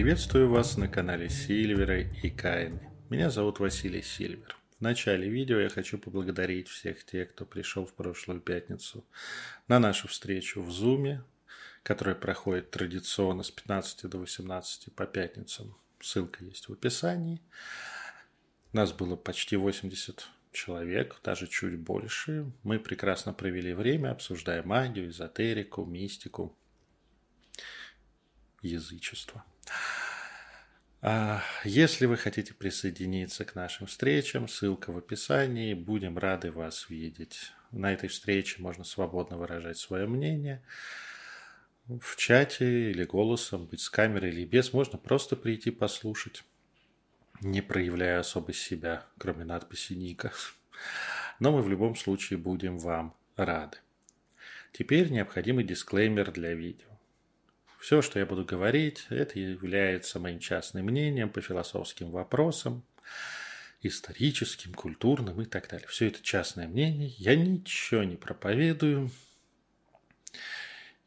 Приветствую вас на канале Сильвера и Кайны. Меня зовут Василий Сильвер. В начале видео я хочу поблагодарить всех тех, кто пришел в прошлую пятницу на нашу встречу в Зуме, которая проходит традиционно с 15 до 18 по пятницам. Ссылка есть в описании. Нас было почти 80 человек, даже чуть больше. Мы прекрасно провели время, обсуждая магию, эзотерику, мистику, язычество. А если вы хотите присоединиться к нашим встречам, ссылка в описании. Будем рады вас видеть. На этой встрече можно свободно выражать свое мнение. В чате или голосом, быть с камерой или без, можно просто прийти послушать, не проявляя особо себя, кроме надписи Ника. Но мы в любом случае будем вам рады. Теперь необходимый дисклеймер для видео. Все, что я буду говорить, это является моим частным мнением по философским вопросам, историческим, культурным и так далее. Все это частное мнение. Я ничего не проповедую.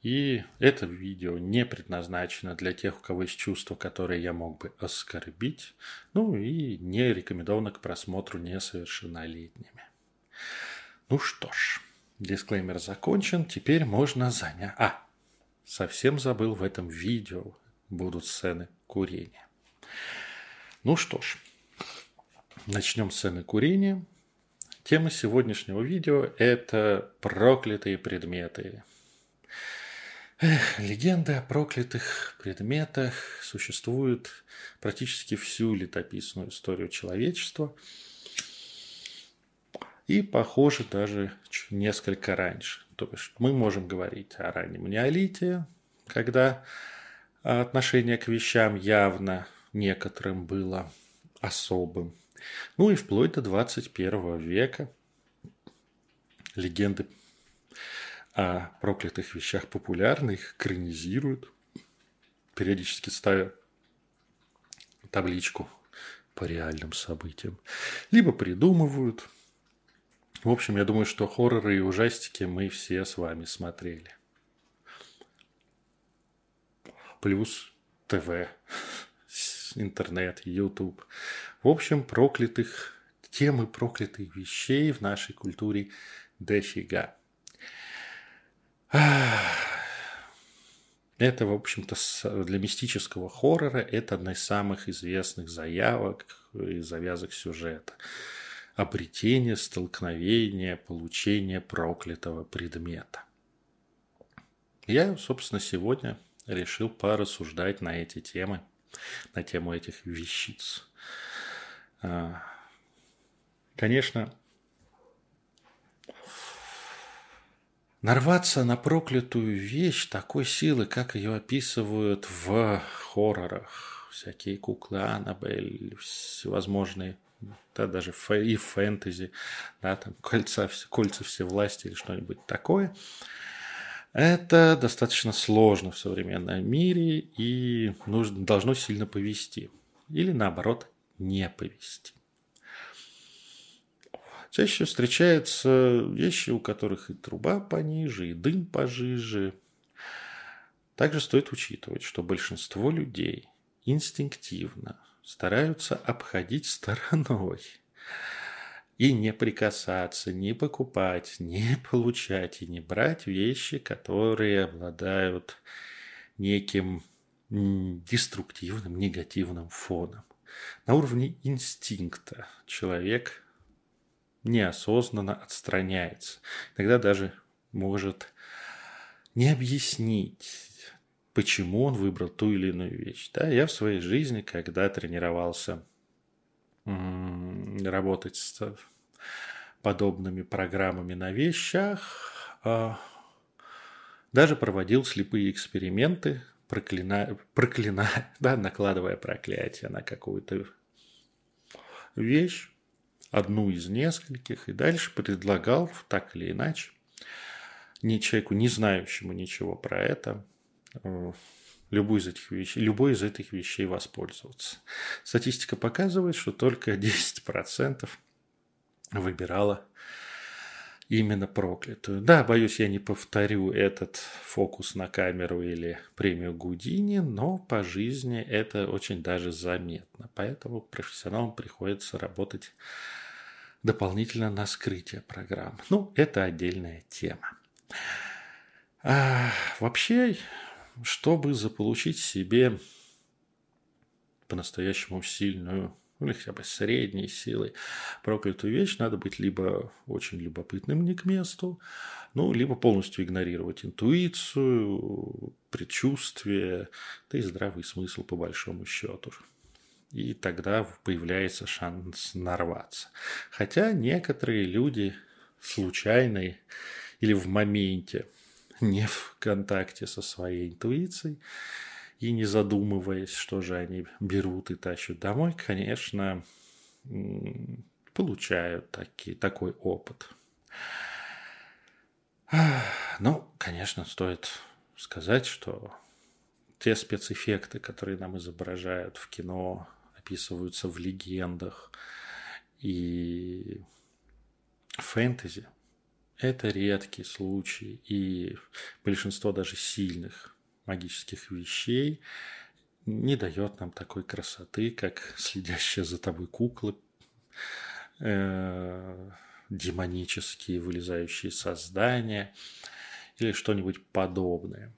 И это видео не предназначено для тех, у кого есть чувства, которые я мог бы оскорбить. Ну и не рекомендовано к просмотру несовершеннолетними. Ну что ж, дисклеймер закончен. Теперь можно занять... А, Совсем забыл в этом видео будут сцены курения. Ну что ж, начнем с сцены курения. Тема сегодняшнего видео – это проклятые предметы. Эх, легенды о проклятых предметах существуют практически всю летописную историю человечества – и, похоже, даже несколько раньше. То есть мы можем говорить о раннем неолите, когда отношение к вещам явно некоторым было особым. Ну и вплоть до 21 века легенды о проклятых вещах популярны, их экранизируют, периодически ставя табличку по реальным событиям. Либо придумывают – в общем, я думаю, что хорроры и ужастики мы все с вами смотрели. Плюс ТВ, интернет, YouTube. В общем, проклятых, темы проклятых вещей в нашей культуре дофига. Это, в общем-то, для мистического хоррора это одна из самых известных заявок и завязок сюжета обретение, столкновение, получение проклятого предмета. Я, собственно, сегодня решил порассуждать на эти темы, на тему этих вещиц. А, конечно, нарваться на проклятую вещь такой силы, как ее описывают в хоррорах, всякие куклы Аннабель, всевозможные да, даже и фэнтези, да, там кольца, кольца все власти или что-нибудь такое. Это достаточно сложно в современном мире и нужно, должно сильно повести. Или наоборот, не повести. Чаще встречаются вещи, у которых и труба пониже, и дым пожиже. Также стоит учитывать, что большинство людей инстинктивно стараются обходить стороной и не прикасаться, не покупать, не получать и не брать вещи, которые обладают неким деструктивным, негативным фоном. На уровне инстинкта человек неосознанно отстраняется. Иногда даже может не объяснить, почему он выбрал ту или иную вещь. Да, я в своей жизни, когда тренировался работать с подобными программами на вещах, а, даже проводил слепые эксперименты, проклиная, проклиная да, накладывая проклятие на какую-то вещь, одну из нескольких, и дальше предлагал так или иначе не человеку, не знающему ничего про это, Э, любую из этих вещей, любой из этих вещей воспользоваться. Статистика показывает, что только 10% выбирала именно проклятую. Да, боюсь, я не повторю этот фокус на камеру или премию Гудини, но по жизни это очень даже заметно. Поэтому профессионалам приходится работать дополнительно на скрытие программ. Ну, это отдельная тема. А, вообще, чтобы заполучить себе по-настоящему сильную ну, или хотя бы средней силой проклятую вещь, надо быть либо очень любопытным не к месту, ну, либо полностью игнорировать интуицию, предчувствие, да и здравый смысл по большому счету. И тогда появляется шанс нарваться. Хотя некоторые люди случайные или в моменте, не в контакте со своей интуицией, и не задумываясь, что же они берут и тащат домой, конечно, получают таки, такой опыт. Ну, конечно, стоит сказать, что те спецэффекты, которые нам изображают в кино, описываются в легендах и фэнтези, это редкий случай, и большинство даже сильных магических вещей не дает нам такой красоты, как следящая за тобой куклы, э, демонические вылезающие создания или что-нибудь подобное.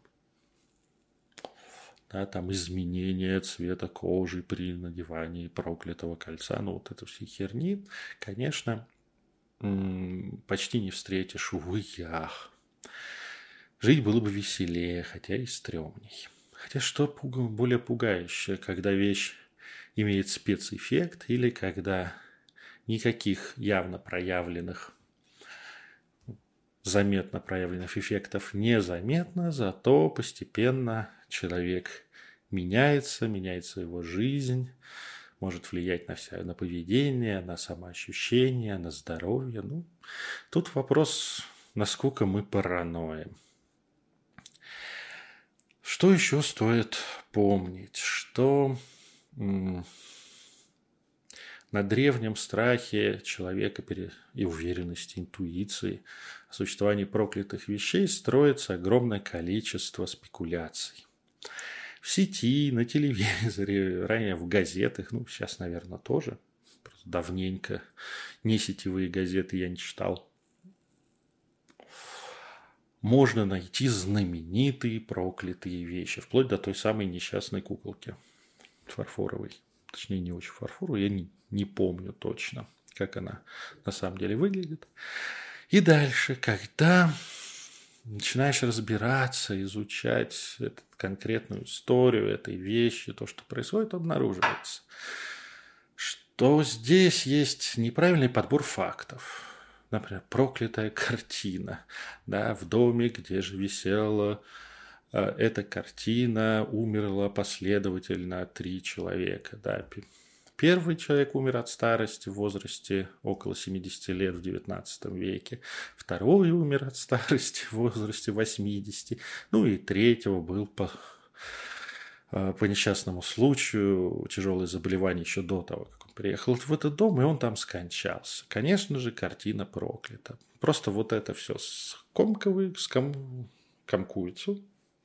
Да, там изменение цвета кожи при надевании проклятого кольца, ну вот это все херни, конечно, почти не встретишь в уях. Жить было бы веселее, хотя и стрёмней. Хотя что более пугающее, когда вещь имеет спецэффект или когда никаких явно проявленных, заметно проявленных эффектов незаметно, зато постепенно человек меняется, меняется его жизнь, может влиять на, вся, на поведение, на самоощущение, на здоровье. Ну, тут вопрос, насколько мы параноим. Что еще стоит помнить? Что на древнем страхе человека и уверенности, интуиции о существовании проклятых вещей строится огромное количество спекуляций. В сети, на телевизоре, ранее в газетах, ну, сейчас, наверное, тоже. Просто давненько не сетевые газеты я не читал можно найти знаменитые проклятые вещи, вплоть до той самой несчастной куколки фарфоровой. Точнее, не очень фарфоровой, я не, не помню точно, как она на самом деле выглядит. И дальше, когда начинаешь разбираться, изучать эту конкретную историю этой вещи, то, что происходит, обнаруживается, что здесь есть неправильный подбор фактов. Например, проклятая картина, да, в доме, где же висела э, эта картина, умерла последовательно три человека, да, Первый человек умер от старости в возрасте около 70 лет в XIX веке. Второй умер от старости в возрасте 80. Ну и третьего был по, э, по несчастному случаю тяжелое заболевание еще до того, как приехал в этот дом, и он там скончался. Конечно же, картина проклята. Просто вот это все скомковый, ском... комкуется,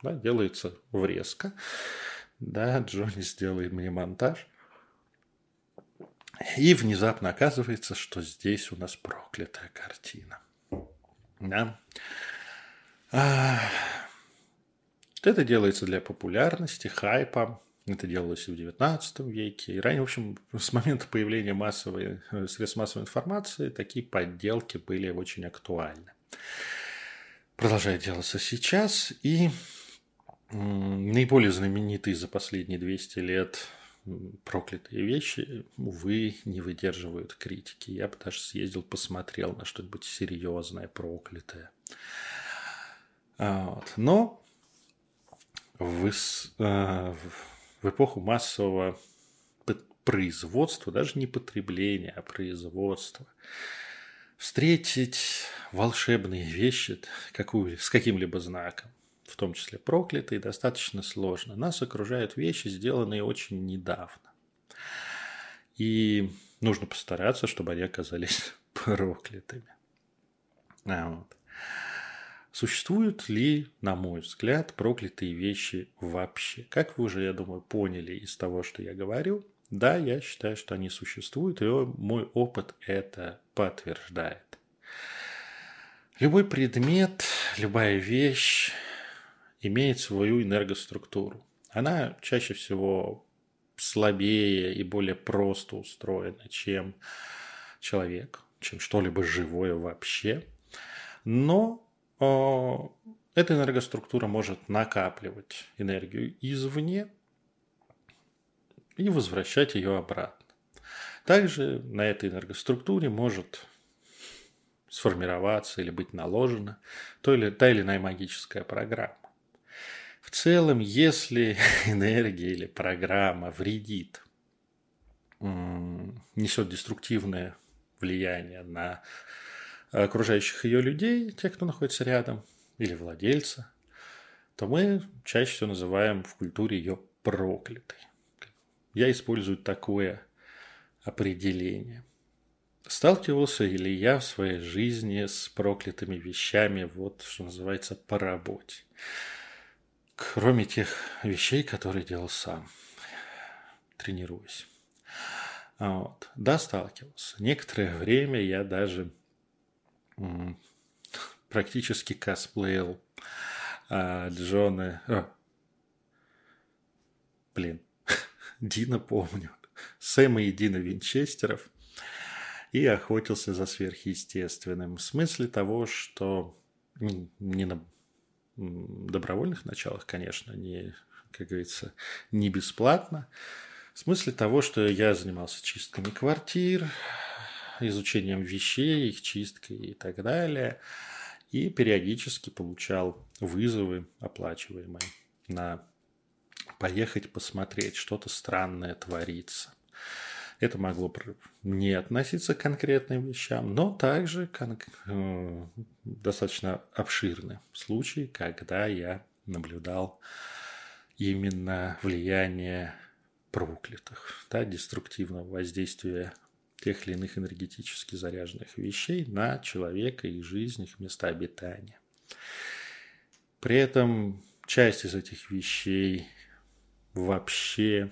да, делается врезка. Да, Джонни сделает мне монтаж. И внезапно оказывается, что здесь у нас проклятая картина. Да. А... Это делается для популярности, хайпа. Это делалось и в XIX веке. И ранее, в общем, с момента появления массовой, э, средств массовой информации такие подделки были очень актуальны. Продолжает делаться сейчас. И наиболее знаменитые за последние 200 лет проклятые вещи, увы, не выдерживают критики. Я бы даже съездил, посмотрел на что-нибудь серьезное, проклятое. Вот. Но в, э, в эпоху массового производства, даже не потребления, а производства, встретить волшебные вещи какую, с каким-либо знаком, в том числе проклятые, достаточно сложно. Нас окружают вещи, сделанные очень недавно. И нужно постараться, чтобы они оказались проклятыми. А вот. Существуют ли, на мой взгляд, проклятые вещи вообще? Как вы уже, я думаю, поняли из того, что я говорю, да, я считаю, что они существуют, и мой опыт это подтверждает. Любой предмет, любая вещь имеет свою энергоструктуру. Она чаще всего слабее и более просто устроена, чем человек, чем что-либо живое вообще. Но э, эта энергоструктура может накапливать энергию извне и возвращать ее обратно. Также на этой энергоструктуре может сформироваться или быть наложена то или, та или иная магическая программа. В целом, если энергия или программа вредит, несет деструктивное влияние на окружающих ее людей, тех, кто находится рядом, или владельца, то мы чаще всего называем в культуре ее проклятой. Я использую такое определение. Сталкивался ли я в своей жизни с проклятыми вещами, вот что называется, по работе. Кроме тех вещей, которые делал сам, тренируясь. Вот. Да, сталкивался. Некоторое время я даже практически косплеил а, Джона... А, блин, Дина помню. Сэма и Дина Винчестеров. И охотился за сверхъестественным. В смысле того, что не на добровольных началах, конечно, не, как говорится, не бесплатно. В смысле того, что я занимался чистками квартир, изучением вещей, их чисткой и так далее. И периодически получал вызовы оплачиваемые на поехать посмотреть, что-то странное творится. Это могло не относиться к конкретным вещам, но также э, достаточно обширны случаи, когда я наблюдал именно влияние проклятых, да, деструктивного воздействия тех или иных энергетически заряженных вещей на человека и жизнь, их места обитания. При этом часть из этих вещей вообще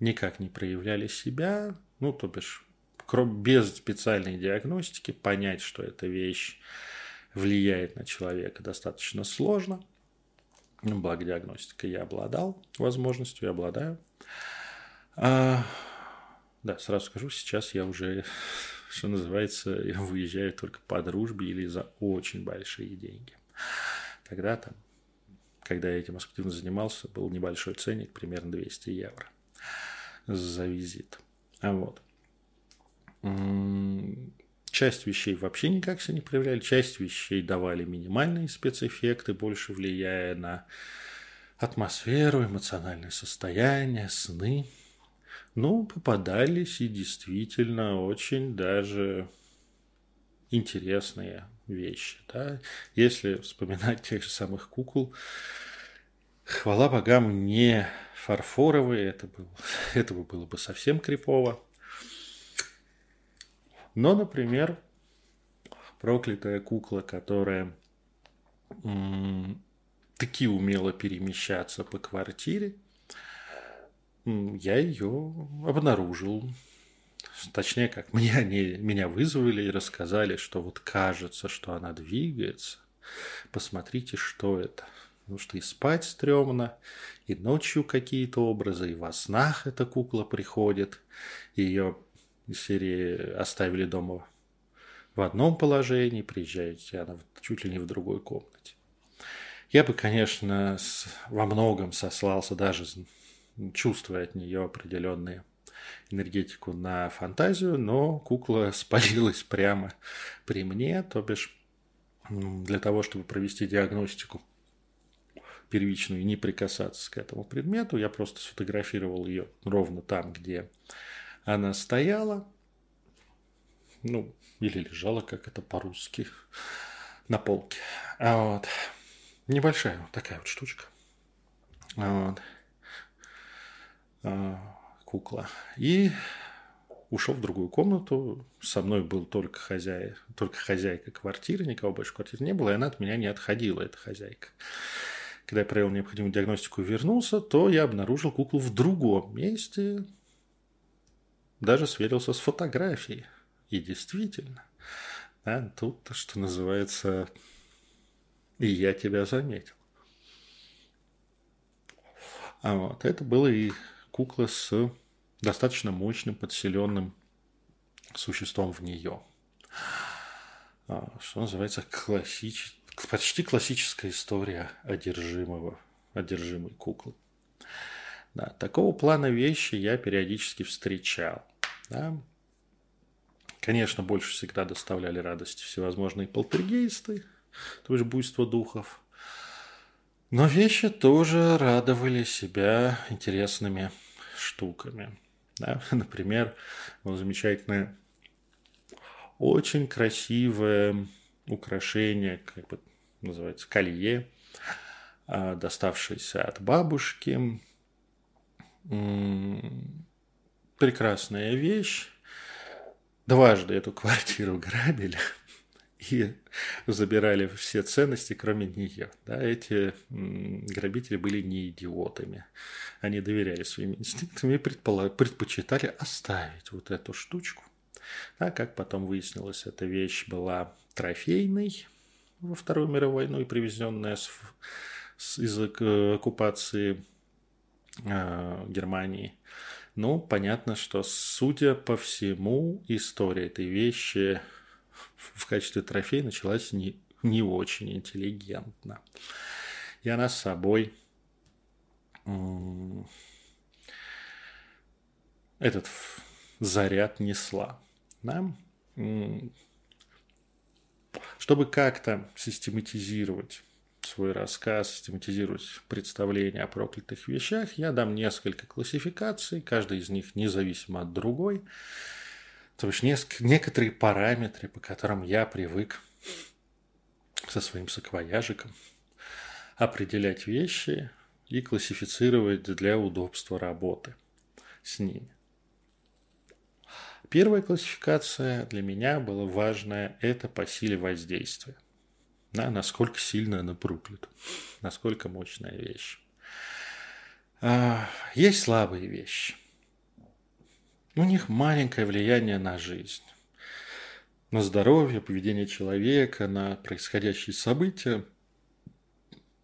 никак не проявляли себя, ну, то бишь, без специальной диагностики понять, что эта вещь влияет на человека достаточно сложно. Ну, благо диагностика я обладал возможностью, я обладаю. А, да, сразу скажу, сейчас я уже, что называется, выезжаю только по дружбе или за очень большие деньги. Тогда там, когда я этим активно занимался, был небольшой ценник, примерно 200 евро за визит. А вот. Часть вещей вообще никак себя не проявляли, часть вещей давали минимальные спецэффекты, больше влияя на атмосферу, эмоциональное состояние, сны – ну, попадались и действительно очень даже интересные вещи. Да? Если вспоминать тех же самых кукол, хвала богам, не фарфоровые, это, был, этого было бы совсем крипово. Но, например, проклятая кукла, которая таки умела перемещаться по квартире – я ее обнаружил. Точнее, как мне они меня вызвали и рассказали, что вот кажется, что она двигается. Посмотрите, что это. Потому что и спать стрёмно, и ночью какие-то образы, и во снах эта кукла приходит. Ее из серии оставили дома в одном положении, приезжаете, она чуть ли не в другой комнате. Я бы, конечно, во многом сослался даже чувствуя от нее определенные энергетику на фантазию, но кукла спалилась прямо при мне, то бишь для того, чтобы провести диагностику первичную и не прикасаться к этому предмету, я просто сфотографировал ее ровно там, где она стояла, ну, или лежала, как это по-русски, на полке. А вот. Небольшая вот такая вот штучка. Вот. А, кукла. И ушел в другую комнату. Со мной был только, хозяй, только хозяйка квартиры, никого больше в квартире не было, и она от меня не отходила, эта хозяйка. Когда я провел необходимую диагностику и вернулся, то я обнаружил куклу в другом месте, даже сверился с фотографией. И действительно, да, тут, что называется, и я тебя заметил. А вот это было и кукла с достаточно мощным, подселенным существом в нее. А, что называется классич... почти классическая история одержимого, одержимой куклы. Да, такого плана вещи я периодически встречал. Да. Конечно, больше всегда доставляли радости всевозможные полтергейсты, то есть буйство духов. Но вещи тоже радовали себя интересными штуками. Да? Например, вот замечательное, очень красивое украшение, как бы называется, колье, а, доставшееся от бабушки. Прекрасная вещь. Дважды эту квартиру грабили и забирали все ценности, кроме нее. Да, эти грабители были не идиотами. Они доверяли своим инстинктам и предпочитали оставить вот эту штучку. А как потом выяснилось, эта вещь была трофейной во Вторую мировую войну и привезенная с, с, из оккупации э, Германии. Ну, понятно, что, судя по всему, история этой вещи в качестве трофея началась не, не очень интеллигентно. И она с собой этот заряд несла. Да? Чтобы как-то систематизировать свой рассказ, систематизировать представление о проклятых вещах, я дам несколько классификаций, каждая из них независимо от другой. То есть некоторые параметры, по которым я привык со своим саквояжиком определять вещи и классифицировать для удобства работы с ними. Первая классификация для меня была важная – это по силе воздействия. Да, насколько сильно она проклята, насколько мощная вещь. А, есть слабые вещи – у них маленькое влияние на жизнь, на здоровье, поведение человека, на происходящие события.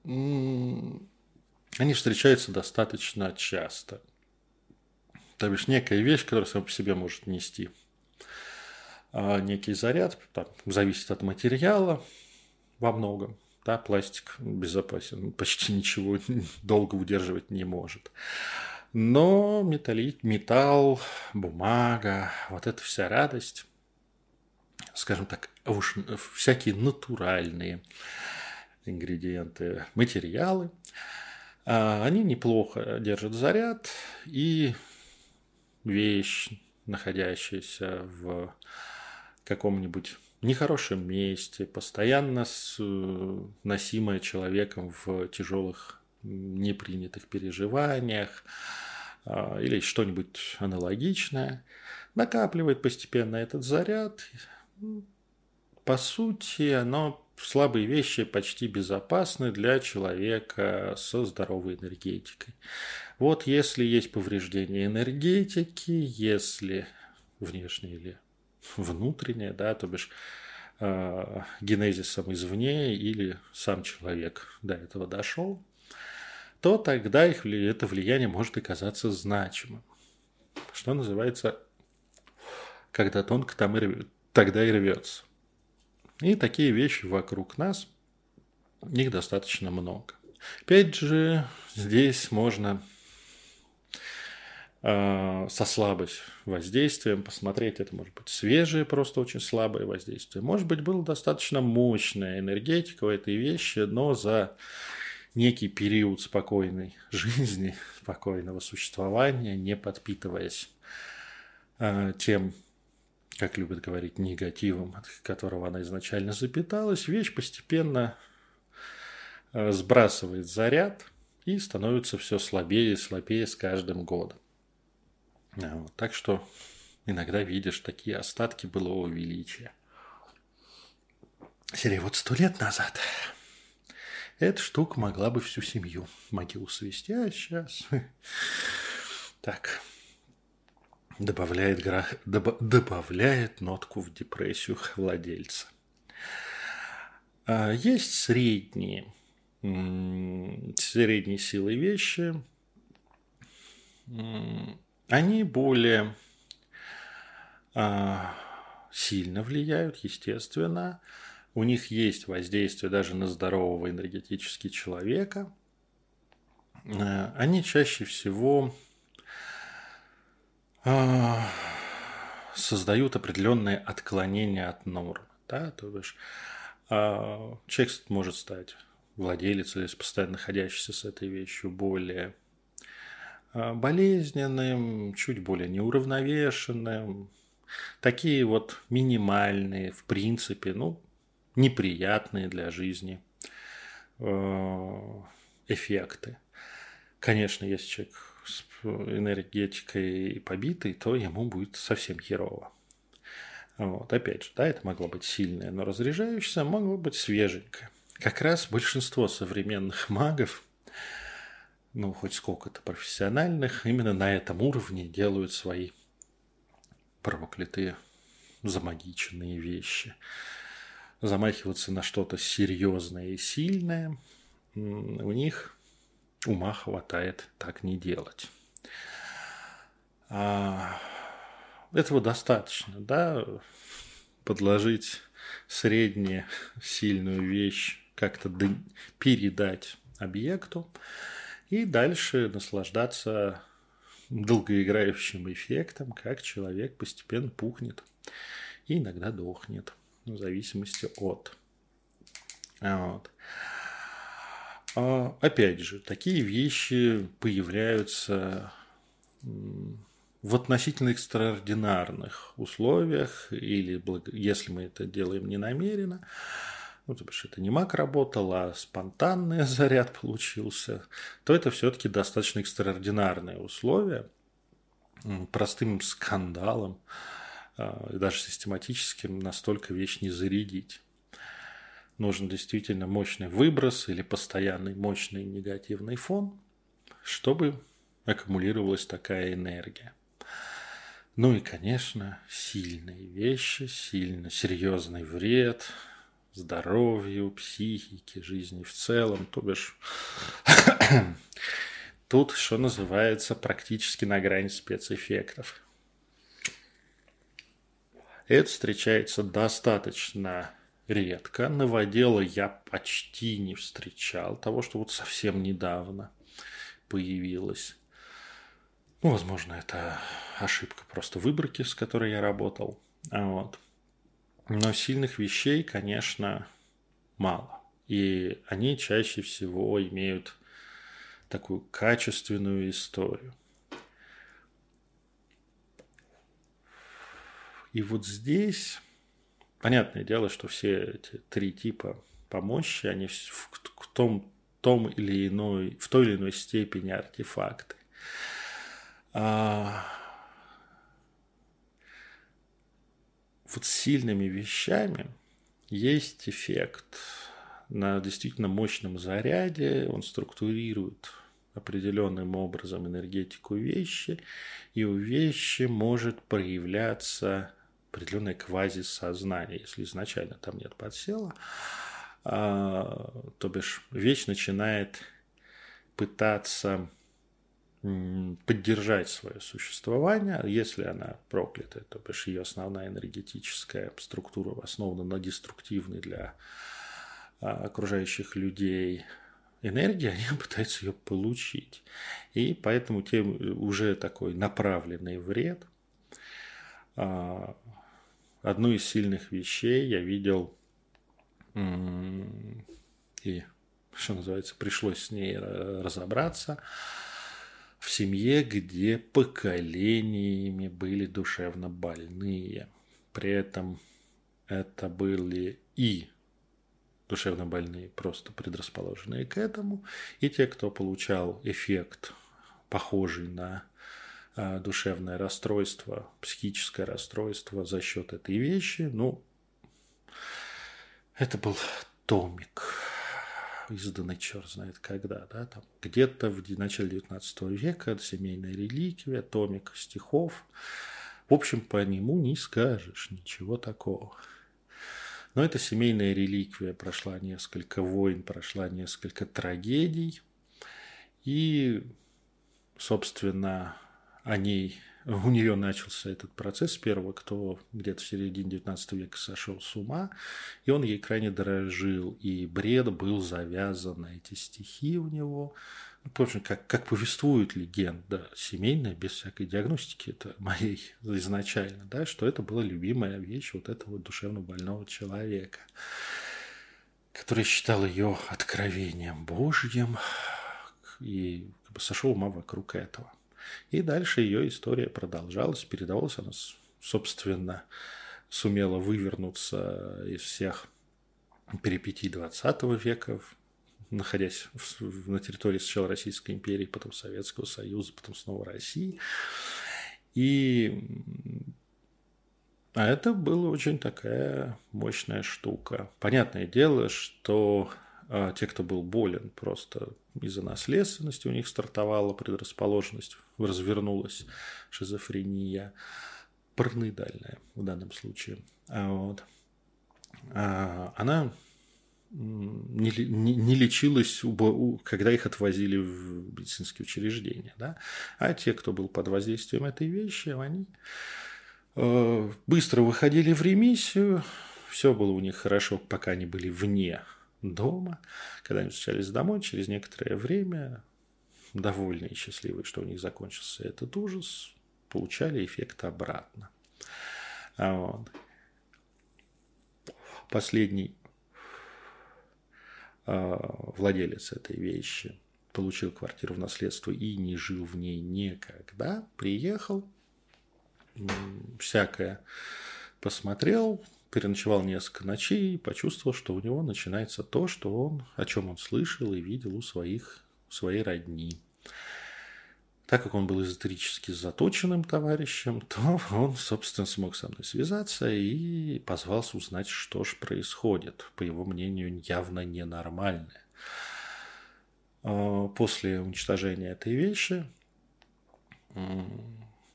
Они встречаются достаточно часто. То бишь некая вещь, которая сама по себе может нести а некий заряд, там, зависит от материала во многом. Да, пластик безопасен, почти ничего долго удерживать не может. Но металли, металл, бумага, вот эта вся радость, скажем так, уж всякие натуральные ингредиенты, материалы, а, они неплохо держат заряд, и вещь, находящаяся в каком-нибудь нехорошем месте, постоянно носимая человеком в тяжелых непринятых переживаниях, а, или что-нибудь аналогичное, накапливает постепенно этот заряд. По сути, оно слабые вещи почти безопасны для человека со здоровой энергетикой. Вот если есть повреждение энергетики, если внешнее или внутреннее, да, то бишь э, генезисом извне или сам человек до этого дошел, то тогда их, это влияние может оказаться значимым. Что называется, когда тонко, там и рвет, тогда и рвется. И такие вещи вокруг нас, их достаточно много. Опять же, здесь можно со слабость воздействием посмотреть, это может быть свежее, просто очень слабое воздействие. Может быть, было достаточно мощная энергетика у этой вещи, но за некий период спокойной жизни, спокойного существования, не подпитываясь э, тем, как любят говорить, негативом, от которого она изначально запиталась, вещь постепенно э, сбрасывает заряд и становится все слабее и слабее с каждым годом. Вот. Так что иногда видишь такие остатки былого величия. Серия вот сто лет назад эта штука могла бы всю семью могилу свести, а сейчас... Так, добавляет, гра... Доб... добавляет нотку в депрессию владельца. А есть средние, средние силы вещи. Они более а, сильно влияют, естественно. У них есть воздействие даже на здорового энергетически человека. А, они чаще всего а, создают определенные отклонения от норм. Да? То бишь, человек может стать владелец или постоянно находящийся с этой вещью более болезненным, чуть более неуравновешенным, Такие вот минимальные, в принципе, ну, неприятные для жизни э, эффекты. Конечно, если человек с энергетикой побитый, то ему будет совсем херово. Вот, опять же, да, это могло быть сильное, но разряжающееся, могло быть свеженькое. Как раз большинство современных магов, ну, хоть сколько-то профессиональных, именно на этом уровне делают свои проклятые замагиченные вещи. Замахиваться на что-то серьезное и сильное у них ума хватает так не делать. А этого достаточно, да, подложить среднюю сильную вещь, как-то передать объекту и дальше наслаждаться долгоиграющим эффектом, как человек постепенно пухнет и иногда дохнет, в зависимости от. Вот. А, опять же, такие вещи появляются в относительно экстраординарных условиях, или если мы это делаем не намеренно, ну, то бишь это не маг работал, а спонтанный заряд получился, то это все-таки достаточно экстраординарные условия. Простым скандалом а, даже систематическим настолько вещь не зарядить. Нужен действительно мощный выброс или постоянный мощный негативный фон, чтобы аккумулировалась такая энергия. Ну и, конечно, сильные вещи, сильно серьезный вред – здоровью, психике, жизни в целом. То бишь, тут, что называется, практически на грани спецэффектов. Это встречается достаточно редко. Новодела я почти не встречал. Того, что вот совсем недавно появилось. Ну, возможно, это ошибка просто выборки, с которой я работал. Вот. Но сильных вещей, конечно, мало. И они чаще всего имеют такую качественную историю. И вот здесь, понятное дело, что все эти три типа помощи, они в, том, том или иной, в той или иной степени артефакты. А, вот сильными вещами есть эффект на действительно мощном заряде, он структурирует определенным образом энергетику вещи, и у вещи может проявляться определенное квазисознание, если изначально там нет подсела, а, то бишь вещь начинает пытаться поддержать свое существование. Если она проклята, то бишь ее основная энергетическая структура основана на деструктивной для а, окружающих людей энергии, они пытаются ее получить. И поэтому тем уже такой направленный вред. А, одну из сильных вещей я видел и, что называется, пришлось с ней разобраться – в семье, где поколениями были душевно больные. При этом это были и душевно больные, просто предрасположенные к этому, и те, кто получал эффект, похожий на а, душевное расстройство, психическое расстройство за счет этой вещи. Ну, это был томик, изданный черт знает когда, да, там где-то в начале 19 века, семейная реликвия, томик стихов. В общем, по нему не скажешь ничего такого. Но эта семейная реликвия прошла несколько войн, прошла несколько трагедий. И, собственно, о ней, у нее начался этот процесс первого, кто где-то в середине 19 века сошел с ума, и он ей крайне дорожил, и бред был завязан на эти стихи у него. Ну, общем, как, как повествует легенда семейная, без всякой диагностики, это моей изначально, да, что это была любимая вещь вот этого душевно больного человека, который считал ее откровением Божьим и как бы сошел ума вокруг этого. И дальше ее история продолжалась, передавалась она, собственно, сумела вывернуться из всех перипетий 20 века, находясь в, на территории сначала Российской империи, потом Советского Союза, потом снова России. И а это была очень такая мощная штука. Понятное дело, что а те, кто был болен, просто из-за наследственности у них стартовала предрасположенность, развернулась шизофрения, параноидальная в данном случае. А вот. А она не, не, не лечилась, когда их отвозили в медицинские учреждения. Да? А те, кто был под воздействием этой вещи, они э, быстро выходили в ремиссию, все было у них хорошо, пока они были вне дома. Когда они встречались домой, через некоторое время, довольные и счастливые, что у них закончился этот ужас, получали эффект обратно. А вот. Последний а, владелец этой вещи получил квартиру в наследство и не жил в ней никогда, приехал, всякое посмотрел, переночевал несколько ночей и почувствовал, что у него начинается то, что он, о чем он слышал и видел у своих, своей родни. Так как он был эзотерически заточенным товарищем, то он, собственно, смог со мной связаться и позвался узнать, что же происходит. По его мнению, явно ненормальное. А, после уничтожения этой вещи,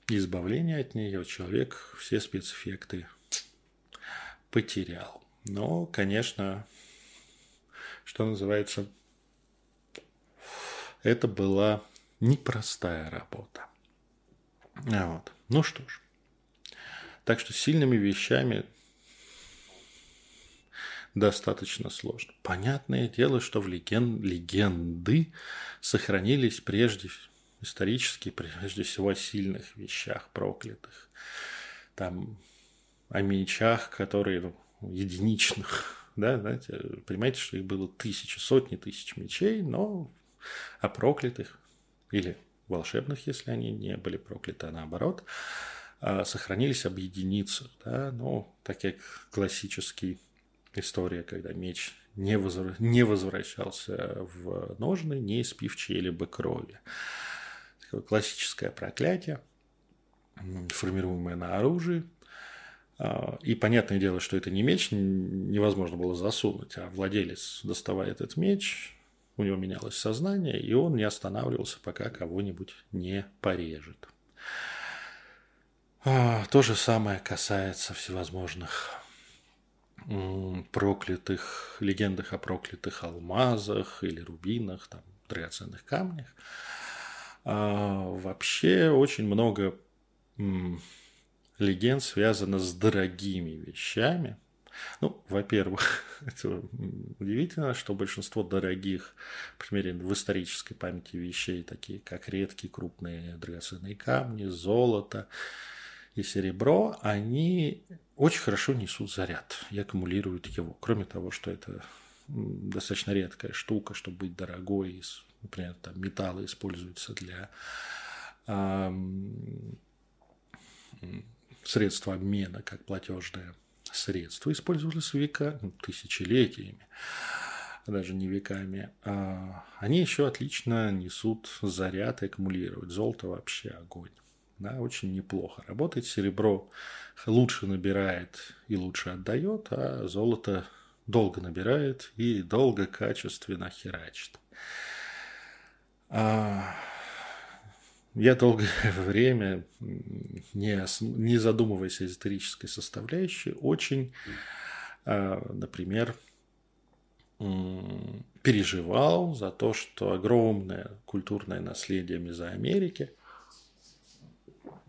избавления от нее, человек все спецэффекты потерял. Но, конечно, что называется, это была непростая работа. А вот. Ну что ж. Так что сильными вещами достаточно сложно. Понятное дело, что в леген... легенды сохранились прежде исторически, прежде всего о сильных вещах проклятых. Там о мечах, которые ну, единичных, да, знаете, понимаете, что их было тысячи, сотни тысяч мечей, но о проклятых или волшебных, если они не были прокляты, а наоборот, а, сохранились об единицах, да, ну, так как классический история, когда меч не, возвр... не возвращался в ножны, не испив чьей-либо крови. Такое классическое проклятие, формируемое на оружии – а, и понятное дело, что это не меч, невозможно было засунуть, а владелец, доставая этот меч, у него менялось сознание, и он не останавливался, пока кого-нибудь не порежет. А, то же самое касается всевозможных проклятых, легендах о проклятых алмазах или рубинах, там, драгоценных камнях. А, вообще очень много легенд связано с дорогими вещами. Ну, во-первых, это удивительно, что большинство дорогих, по примеру, в исторической памяти вещей, такие как редкие крупные драгоценные камни, золото и серебро, они очень хорошо несут заряд и аккумулируют его. Кроме того, что это достаточно редкая штука, чтобы быть дорогой, например, там металлы используются для средства обмена, как платежное средство, использовались века, ну, тысячелетиями, даже не веками. А они еще отлично несут заряд и аккумулируют. Золото вообще огонь. да, очень неплохо работает. Серебро лучше набирает и лучше отдает, а золото долго набирает и долго качественно херачит. А я долгое время, не, не задумываясь о эзотерической составляющей, очень, а, например, переживал за то, что огромное культурное наследие Мезоамерики,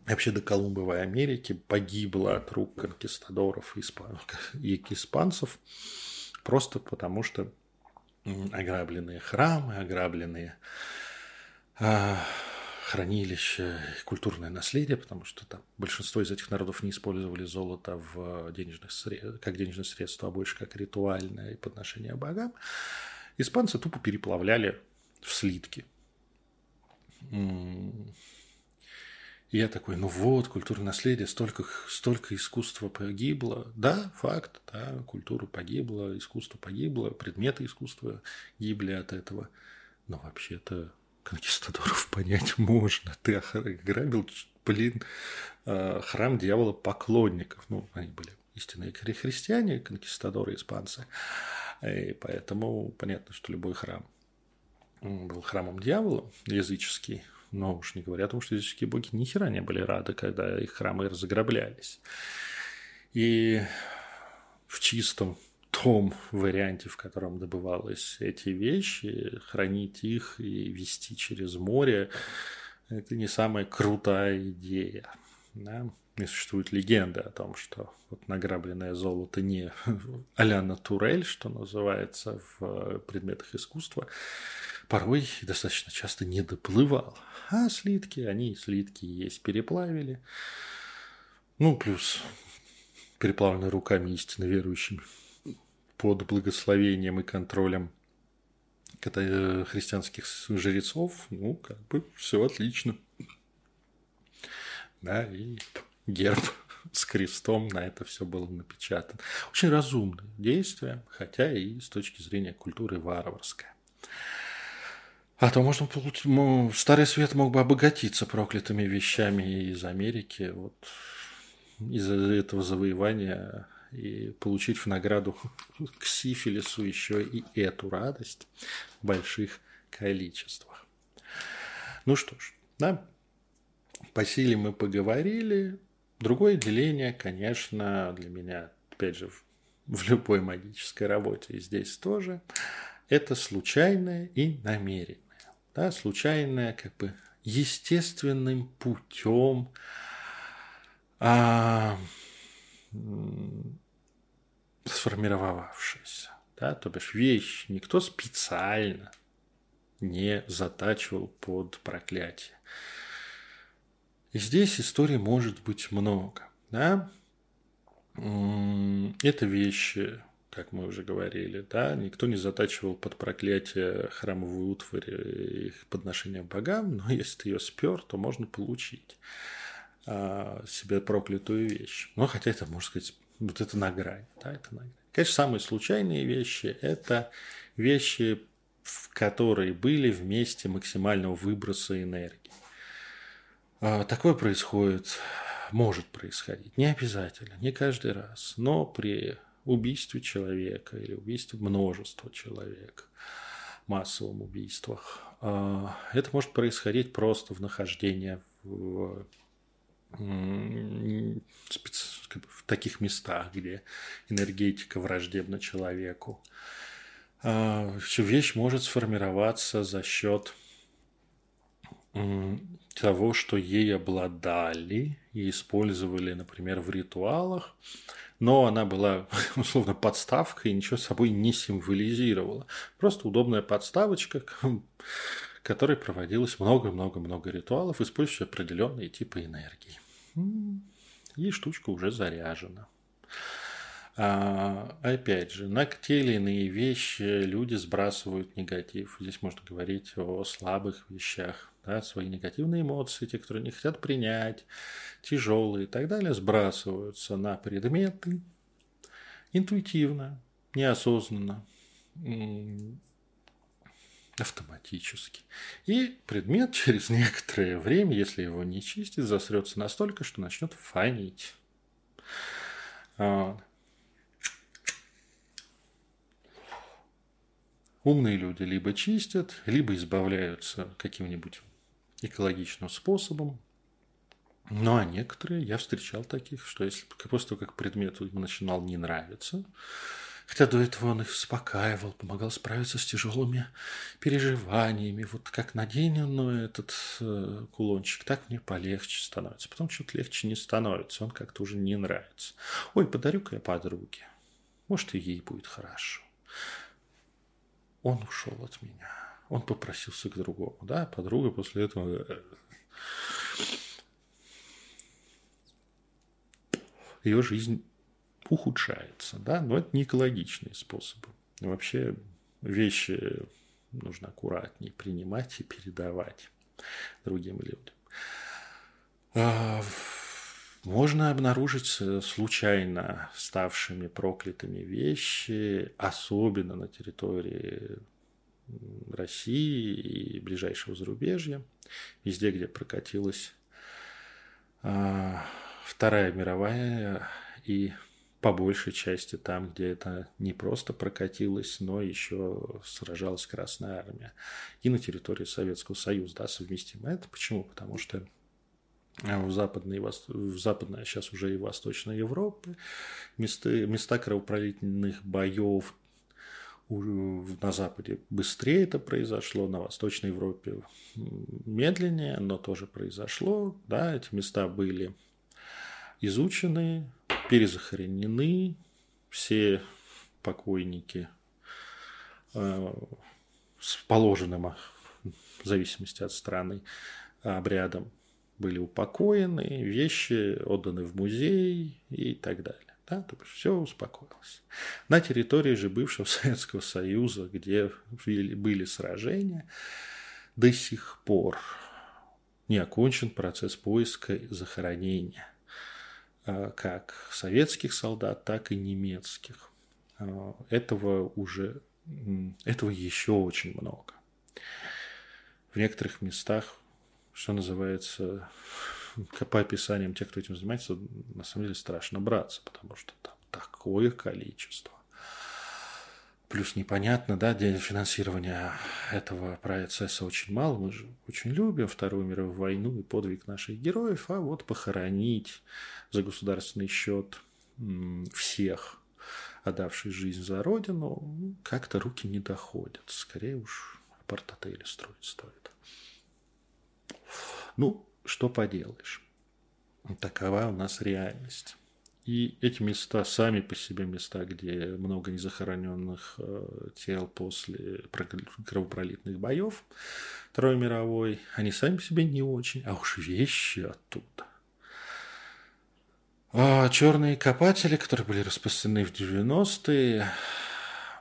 вообще до Колумбовой Америки, погибло от рук конкистадоров и испанцев, просто потому что ограбленные храмы, ограбленные а, хранилища, культурное наследие, потому что там большинство из этих народов не использовали золото в денежных сред... как денежное средство, а больше как ритуальное подношение богам, испанцы тупо переплавляли в слитки. И я такой, ну вот, культурное наследие, столько, столько искусства погибло. Да, факт, да, культура погибла, искусство погибло, предметы искусства гибли от этого. Но вообще-то конкистадоров понять можно. Ты грабил, блин, а, храм дьявола поклонников. Ну, они были истинные христиане, конкистадоры, испанцы. И поэтому понятно, что любой храм был храмом дьявола, языческий. Но уж не говоря о том, что языческие боги ни хера не были рады, когда их храмы разограблялись. И в чистом том варианте, в котором добывалось эти вещи, хранить их и вести через море, это не самая крутая идея. Да? И существует легенда о том, что вот награбленное золото не а-ля натурель, что называется в предметах искусства, порой достаточно часто не доплывал. А слитки, они слитки есть, переплавили. Ну, плюс переплавлены руками истинно верующими под благословением и контролем э, христианских жрецов, ну, как бы все отлично. Да, и герб с крестом на это все было напечатано. Очень разумное действие, хотя и с точки зрения культуры варварское. А то можно получить... Старый свет мог бы обогатиться проклятыми вещами из Америки. Вот из-за этого завоевания и получить в награду к сифилису еще и эту радость в больших количествах. Ну что ж, да, по силе мы поговорили. Другое деление, конечно, для меня, опять же, в любой магической работе и здесь тоже, это случайное и намеренное. Да, случайное как бы естественным путем а, сформировавшаяся. Да? То бишь вещь никто специально не затачивал под проклятие. И здесь историй может быть много. Да? Это вещи, как мы уже говорили, да, никто не затачивал под проклятие храмовую утварь и их подношение богам, но если ты ее спер, то можно получить а, себе проклятую вещь. Ну, хотя это, можно сказать, вот это на грани. Да, это на грани. Конечно, самые случайные вещи – это вещи, в которые были вместе максимального выброса энергии. А, такое происходит, может происходить, не обязательно, не каждый раз, но при убийстве человека или убийстве множества человек, массовом убийствах, а, это может происходить просто в нахождении в в таких местах, где энергетика враждебна человеку. А, вещь может сформироваться за счет того, что ей обладали и использовали, например, в ритуалах, но она была, условно, подставкой и ничего собой не символизировала. Просто удобная подставочка, которой проводилось много-много-много ритуалов, используя определенные типы энергии. И штучка уже заряжена. А, опять же, на те или иные вещи люди сбрасывают негатив. Здесь можно говорить о слабых вещах, да, свои негативные эмоции, те, которые не хотят принять, тяжелые и так далее, сбрасываются на предметы интуитивно, неосознанно. Автоматически. И предмет через некоторое время, если его не чистить, засрется настолько, что начнет фонить. Умные люди либо чистят, либо избавляются каким-нибудь экологичным способом. Ну, а некоторые, я встречал таких, что если после того, как предмет начинал не нравиться, хотя до этого он их успокаивал, помогал справиться с тяжелыми переживаниями, вот как надену ну, этот э, кулончик, так мне полегче становится. Потом что-то легче не становится, он как-то уже не нравится. Ой, подарю-ка я подруге, может, и ей будет хорошо. Он ушел от меня. Он попросился к другому. Да, подруга после этого э, ее жизнь ухудшается. Да? Но это не экологичные способы. Вообще вещи нужно аккуратнее принимать и передавать другим людям. А, можно обнаружить случайно ставшими проклятыми вещи, особенно на территории России и ближайшего зарубежья, везде, где прокатилась а, Вторая мировая и по большей части там, где это не просто прокатилось, но еще сражалась Красная Армия. И на территории Советского Союза, да, совместимо это. Почему? Потому что в западной, в западной, а сейчас уже и Восточной Европы места, места кровопролитных боев на Западе быстрее это произошло, на Восточной Европе медленнее, но тоже произошло. Да, эти места были изучены, перезахоронены, все покойники э, с положенным, в зависимости от страны, обрядом были упокоены, вещи отданы в музей и так далее. Да, то есть все успокоилось. На территории же бывшего Советского Союза, где были сражения, до сих пор не окончен процесс поиска и захоронения как советских солдат, так и немецких. А, этого уже, этого еще очень много. В некоторых местах, что называется, по описаниям тех, кто этим занимается, на самом деле страшно браться, потому что там такое количество. Плюс непонятно, да, где финансирования этого процесса очень мало. Мы же очень любим Вторую мировую войну и подвиг наших героев, а вот похоронить за государственный счет всех, отдавших жизнь за Родину, как-то руки не доходят. Скорее уж апарт-отели строить стоит. Ну, что поделаешь. Такова у нас реальность. И эти места, сами по себе места, где много незахороненных э, тел после кровопролитных боев Второй мировой, они сами по себе не очень, а уж вещи оттуда. А черные копатели, которые были распространены в 90-е,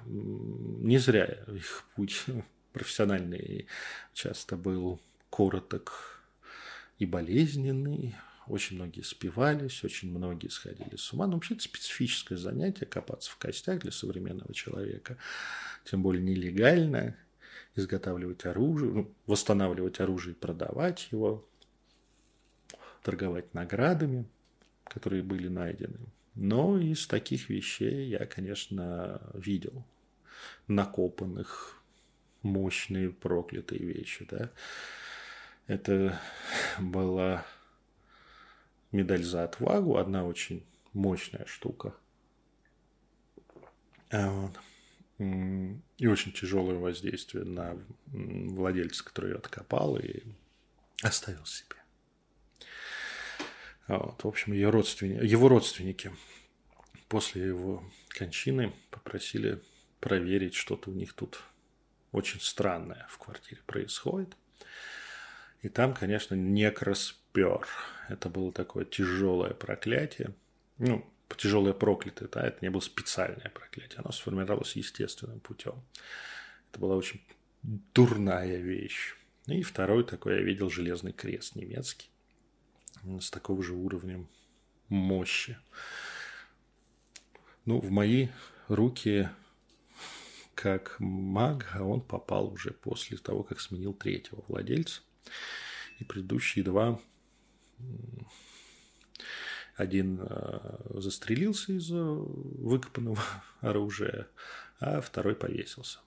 не зря их путь профессиональный часто был короток и болезненный. Очень многие спивались, очень многие сходили с ума. Но вообще это специфическое занятие копаться в костях для современного человека. Тем более нелегально изготавливать оружие, ну, восстанавливать оружие и продавать его, торговать наградами – которые были найдены. Но из таких вещей я, конечно, видел накопанных мощные проклятые вещи. Да? Это была медаль за отвагу, одна очень мощная штука. А. И очень тяжелое воздействие на владельца, который ее откопал и оставил себе. А вот, в общем, ее родственники, его родственники после его кончины попросили проверить, что-то у них тут очень странное в квартире происходит. И там, конечно, некроспер. Это было такое тяжелое проклятие. Ну, тяжелое проклятое, да, это не было специальное проклятие. Оно сформировалось естественным путем. Это была очень дурная вещь. И второй такой я видел железный крест немецкий с такого же уровнем мощи. Ну, в мои руки как маг, а он попал уже после того, как сменил третьего владельца. И предыдущие два один э, застрелился из выкопанного оружия, а второй повесился.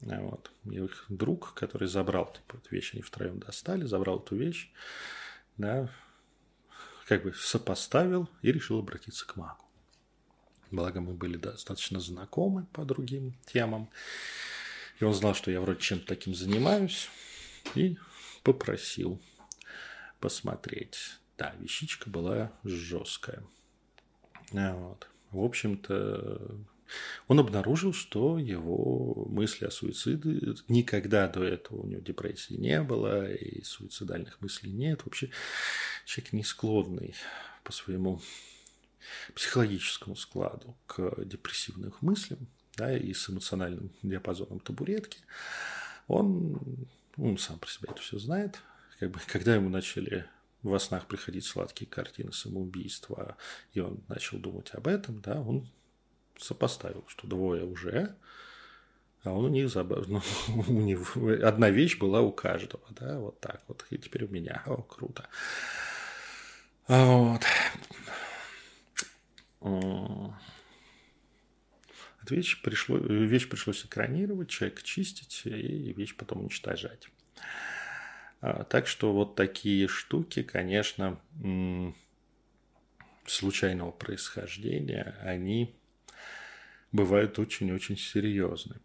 Вот. И их друг, который забрал типа, эту вещь, они втроем достали, забрал эту вещь, да, как бы сопоставил и решил обратиться к магу. Благо мы были достаточно знакомы по другим темам. И он знал, что я вроде чем-то таким занимаюсь. И попросил посмотреть. Да, вещичка была жесткая. Вот. В общем-то, он обнаружил, что его мысли о суициде никогда до этого у него депрессии не было, и суицидальных мыслей нет. Вообще человек не склонный по своему психологическому складу к депрессивным мыслям да, и с эмоциональным диапазоном табуретки, он, он сам про себя это все знает. Как бы, когда ему начали во снах приходить сладкие картины самоубийства, и он начал думать об этом, да, он сопоставил, что двое уже, а он у них забав... ну, у него одна вещь была у каждого, да, вот так вот, и теперь у меня, о, круто. Вот. Эту вещь, пришло, вещь пришлось экранировать, человек чистить и вещь потом уничтожать. А, так что вот такие штуки, конечно, случайного происхождения, они бывают очень-очень серьезными.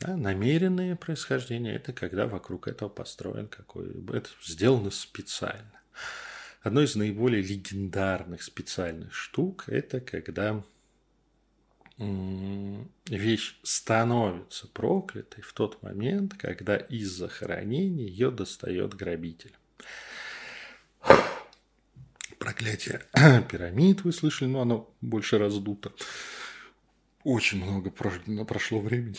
Да, намеренные происхождения – это когда вокруг этого построен какой это сделано специально. Одно из наиболее легендарных специальных штук – это когда вещь становится проклятой в тот момент, когда из захоронения ее достает грабитель. Проклятие пирамид вы слышали, но оно больше раздуто. Очень много прошло времени.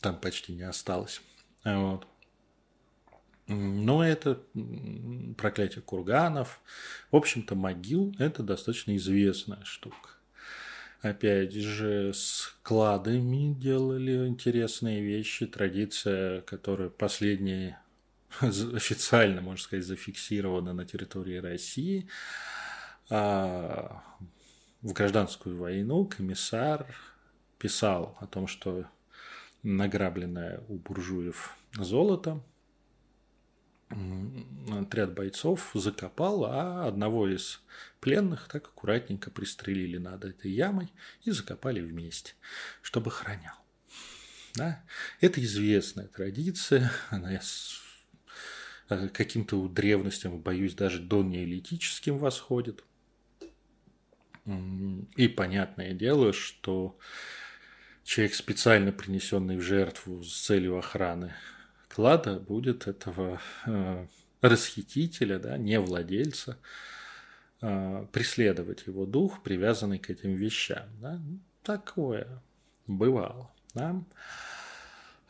Там почти не осталось. Вот. Но это проклятие курганов. В общем-то, могил – это достаточно известная штука. Опять же, с кладами делали интересные вещи. Традиция, которая последняя официально, можно сказать, зафиксирована на территории России. А в гражданскую войну комиссар писал о том, что награбленное у буржуев золото отряд бойцов закопал, а одного из пленных так аккуратненько пристрелили над этой ямой и закопали вместе, чтобы хранял. Да? Это известная традиция, она э, каким-то древностям, боюсь, даже до неолитическим восходит. И понятное дело, что человек, специально принесенный в жертву с целью охраны клада будет этого э, расхитителя, да, не владельца, преследовать его дух, привязанный к этим вещам. Да? Такое бывало. Да?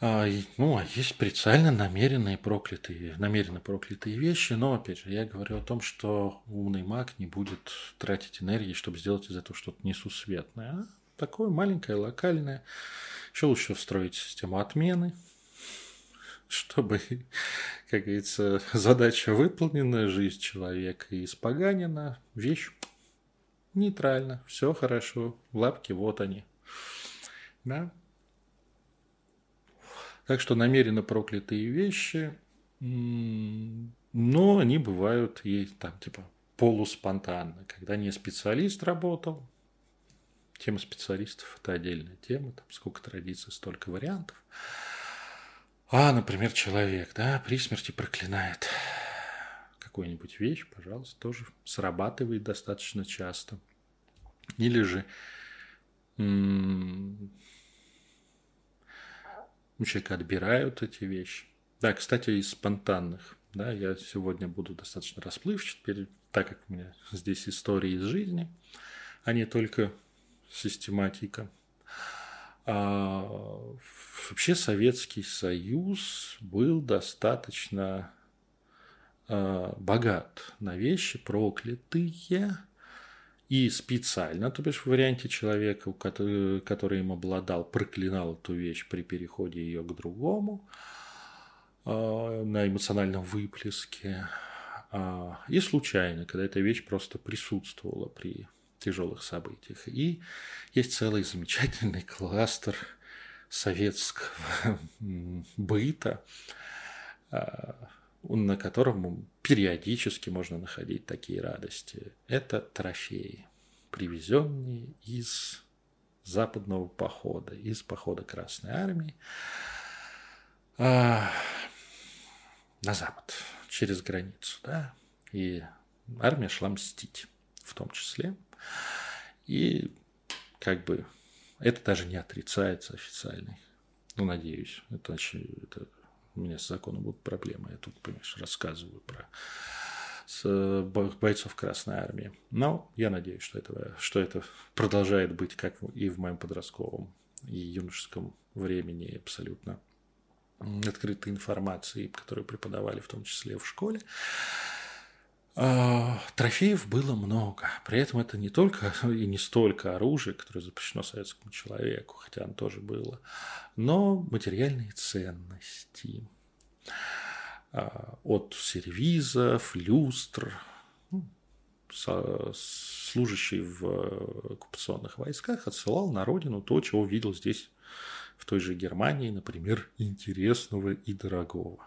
А, ну, а есть специально намеренные проклятые, намеренно проклятые вещи, но, опять же, я говорю о том, что умный маг не будет тратить энергии, чтобы сделать из этого что-то несусветное. А такое маленькое, локальное. Еще лучше встроить систему отмены, чтобы, как говорится, задача выполнена, жизнь человека испоганена, вещь нейтрально, все хорошо, лапки вот они. Да? Так что намеренно проклятые вещи, но они бывают и там типа полуспонтанно, когда не специалист работал, тема специалистов – это отдельная тема, там сколько традиций, столько вариантов. А, например, человек, да, при смерти проклинает какую-нибудь вещь, пожалуйста, тоже срабатывает достаточно часто. Или же у человека отбирают эти вещи. Да, кстати, из спонтанных. Да, я сегодня буду достаточно расплывчат, так как у меня здесь истории из жизни, а не только систематика. А, вообще Советский Союз был достаточно а, богат на вещи проклятые. И специально, то бишь в варианте человека, который, который им обладал, проклинал эту вещь при переходе ее к другому э, на эмоциональном выплеске, э, и случайно, когда эта вещь просто присутствовала при тяжелых событиях. И есть целый замечательный кластер советского быта, а, на котором периодически можно находить такие радости. Это трофеи, привезенные из западного похода, из похода Красной Армии а, на запад, через границу, да, и армия шла мстить в том числе. И как бы это даже не отрицается официально. Ну, надеюсь. Это, это у меня с законом будут проблемы. Я тут, понимаешь, рассказываю про с бойцов Красной Армии. Но я надеюсь, что, этого, что это продолжает быть, как и в моем подростковом и юношеском времени, абсолютно открытой информации, которую преподавали в том числе в школе. А, трофеев было много. При этом это не только и не столько оружие, которое запрещено советскому человеку, хотя оно тоже было, но материальные ценности. А, от сервизов, люстр, ну, служащий в оккупационных войсках отсылал на родину то, чего видел здесь, в той же Германии, например, интересного и дорогого.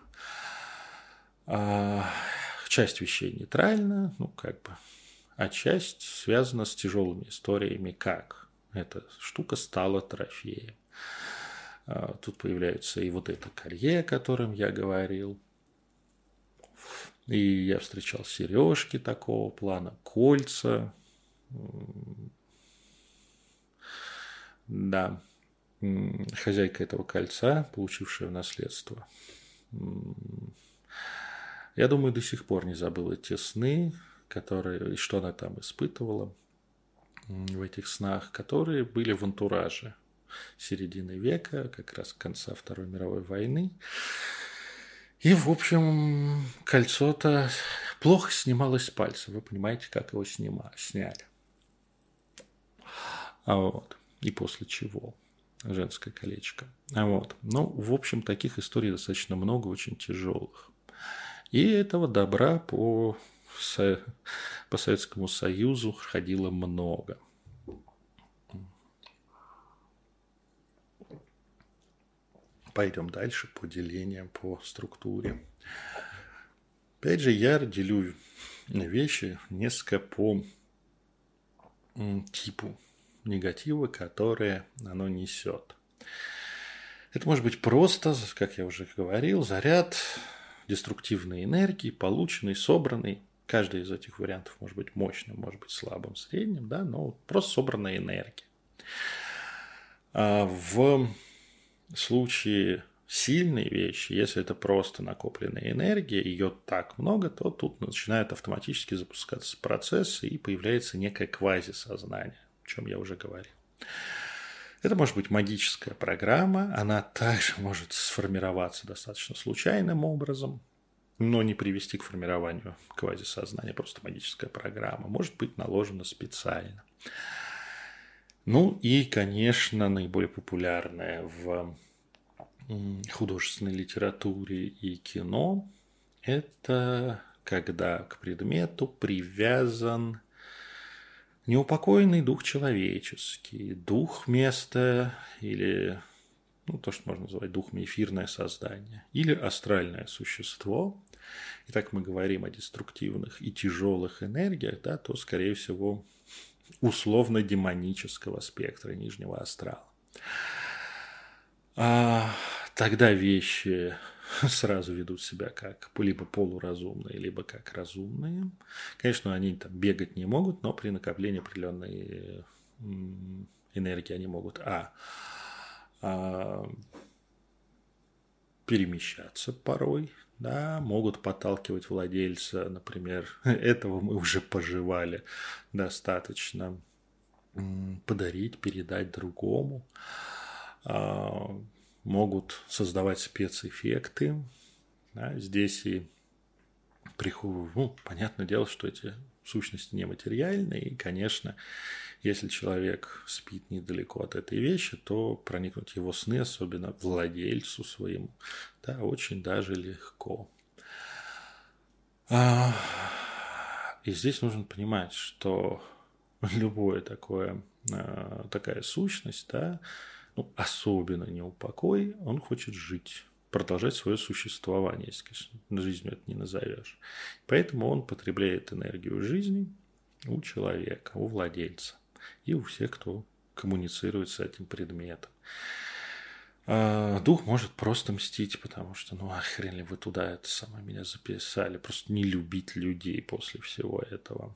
Часть вещей нейтральна, ну, как бы, а часть связана с тяжелыми историями, как эта штука стала трофеем. А, тут появляется и вот это колье, о котором я говорил. И я встречал сережки такого плана, кольца. Да, хозяйка этого кольца, получившая в наследство, я думаю, до сих пор не забыла те сны, которые, и что она там испытывала в этих снах, которые были в антураже середины века, как раз конца Второй мировой войны. И, в общем, кольцо-то плохо снималось с пальца. Вы понимаете, как его снима, сняли. А вот. И после чего женское колечко. А вот. Ну, в общем, таких историй достаточно много, очень тяжелых. И этого добра по, по Советскому Союзу ходило много. Пойдем дальше по делениям, по структуре. Опять же, я делю вещи несколько по типу негатива, которое оно несет. Это может быть просто, как я уже говорил, заряд деструктивной энергии, полученной, собранной. Каждый из этих вариантов может быть мощным, может быть слабым, средним, да, но просто собранная энергия. А в случае сильной вещи, если это просто накопленная энергия, ее так много, то тут начинают автоматически запускаться процессы и появляется некое квазисознание, о чем я уже говорил. Это может быть магическая программа, она также может сформироваться достаточно случайным образом, но не привести к формированию квазисознания, просто магическая программа. Может быть наложена специально. Ну и, конечно, наиболее популярная в художественной литературе и кино – это когда к предмету привязан неупокоенный дух человеческий, дух места или ну, то, что можно назвать духом эфирное создание, или астральное существо. И так мы говорим о деструктивных и тяжелых энергиях, да, то, скорее всего, условно-демонического спектра нижнего астрала. А, тогда вещи сразу ведут себя как либо полуразумные, либо как разумные. Конечно, они там бегать не могут, но при накоплении определенной энергии они могут а, а перемещаться порой, да, могут подталкивать владельца, например, этого мы уже поживали достаточно, подарить, передать другому. Могут создавать спецэффекты. Да, здесь и ну, понятное дело, что эти сущности нематериальные, и, конечно, если человек спит недалеко от этой вещи, то проникнуть его сны, особенно владельцу своему, да, очень даже легко. А, и здесь нужно понимать, что любое такое, а, такая сущность, да, ну, особенно неупокой, он хочет жить продолжать свое существование, если, жизнью это не назовешь. Поэтому он потребляет энергию жизни у человека, у владельца и у всех, кто коммуницирует с этим предметом. А дух может просто мстить, потому что, ну, а хрен ли вы туда это самое меня записали, просто не любить людей после всего этого.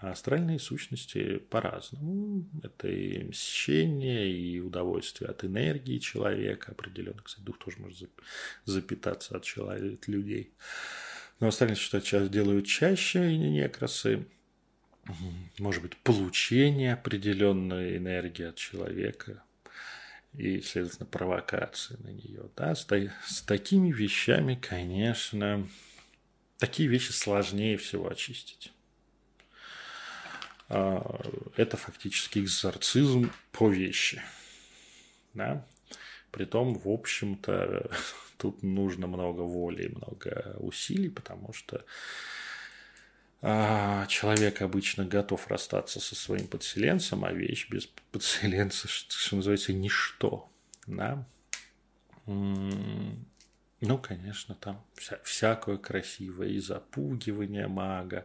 А астральные сущности по-разному. Это и мщение, и удовольствие от энергии человека определенно. Кстати, дух тоже может запитаться от человека, от людей. Но остальные что сейчас делают чаще и некрасы. Может быть, получение определенной энергии от человека и, следовательно, провокации на нее. Да? С, с такими вещами, конечно, такие вещи сложнее всего очистить. А, это фактически экзорцизм по вещи. Да? Притом, в общем-то, тут нужно много воли и много усилий, потому что а, человек обычно готов расстаться со своим подселенцем, а вещь без подселенца, что называется, ничто. Да? Ну, конечно, там вся, всякое красивое и запугивание мага,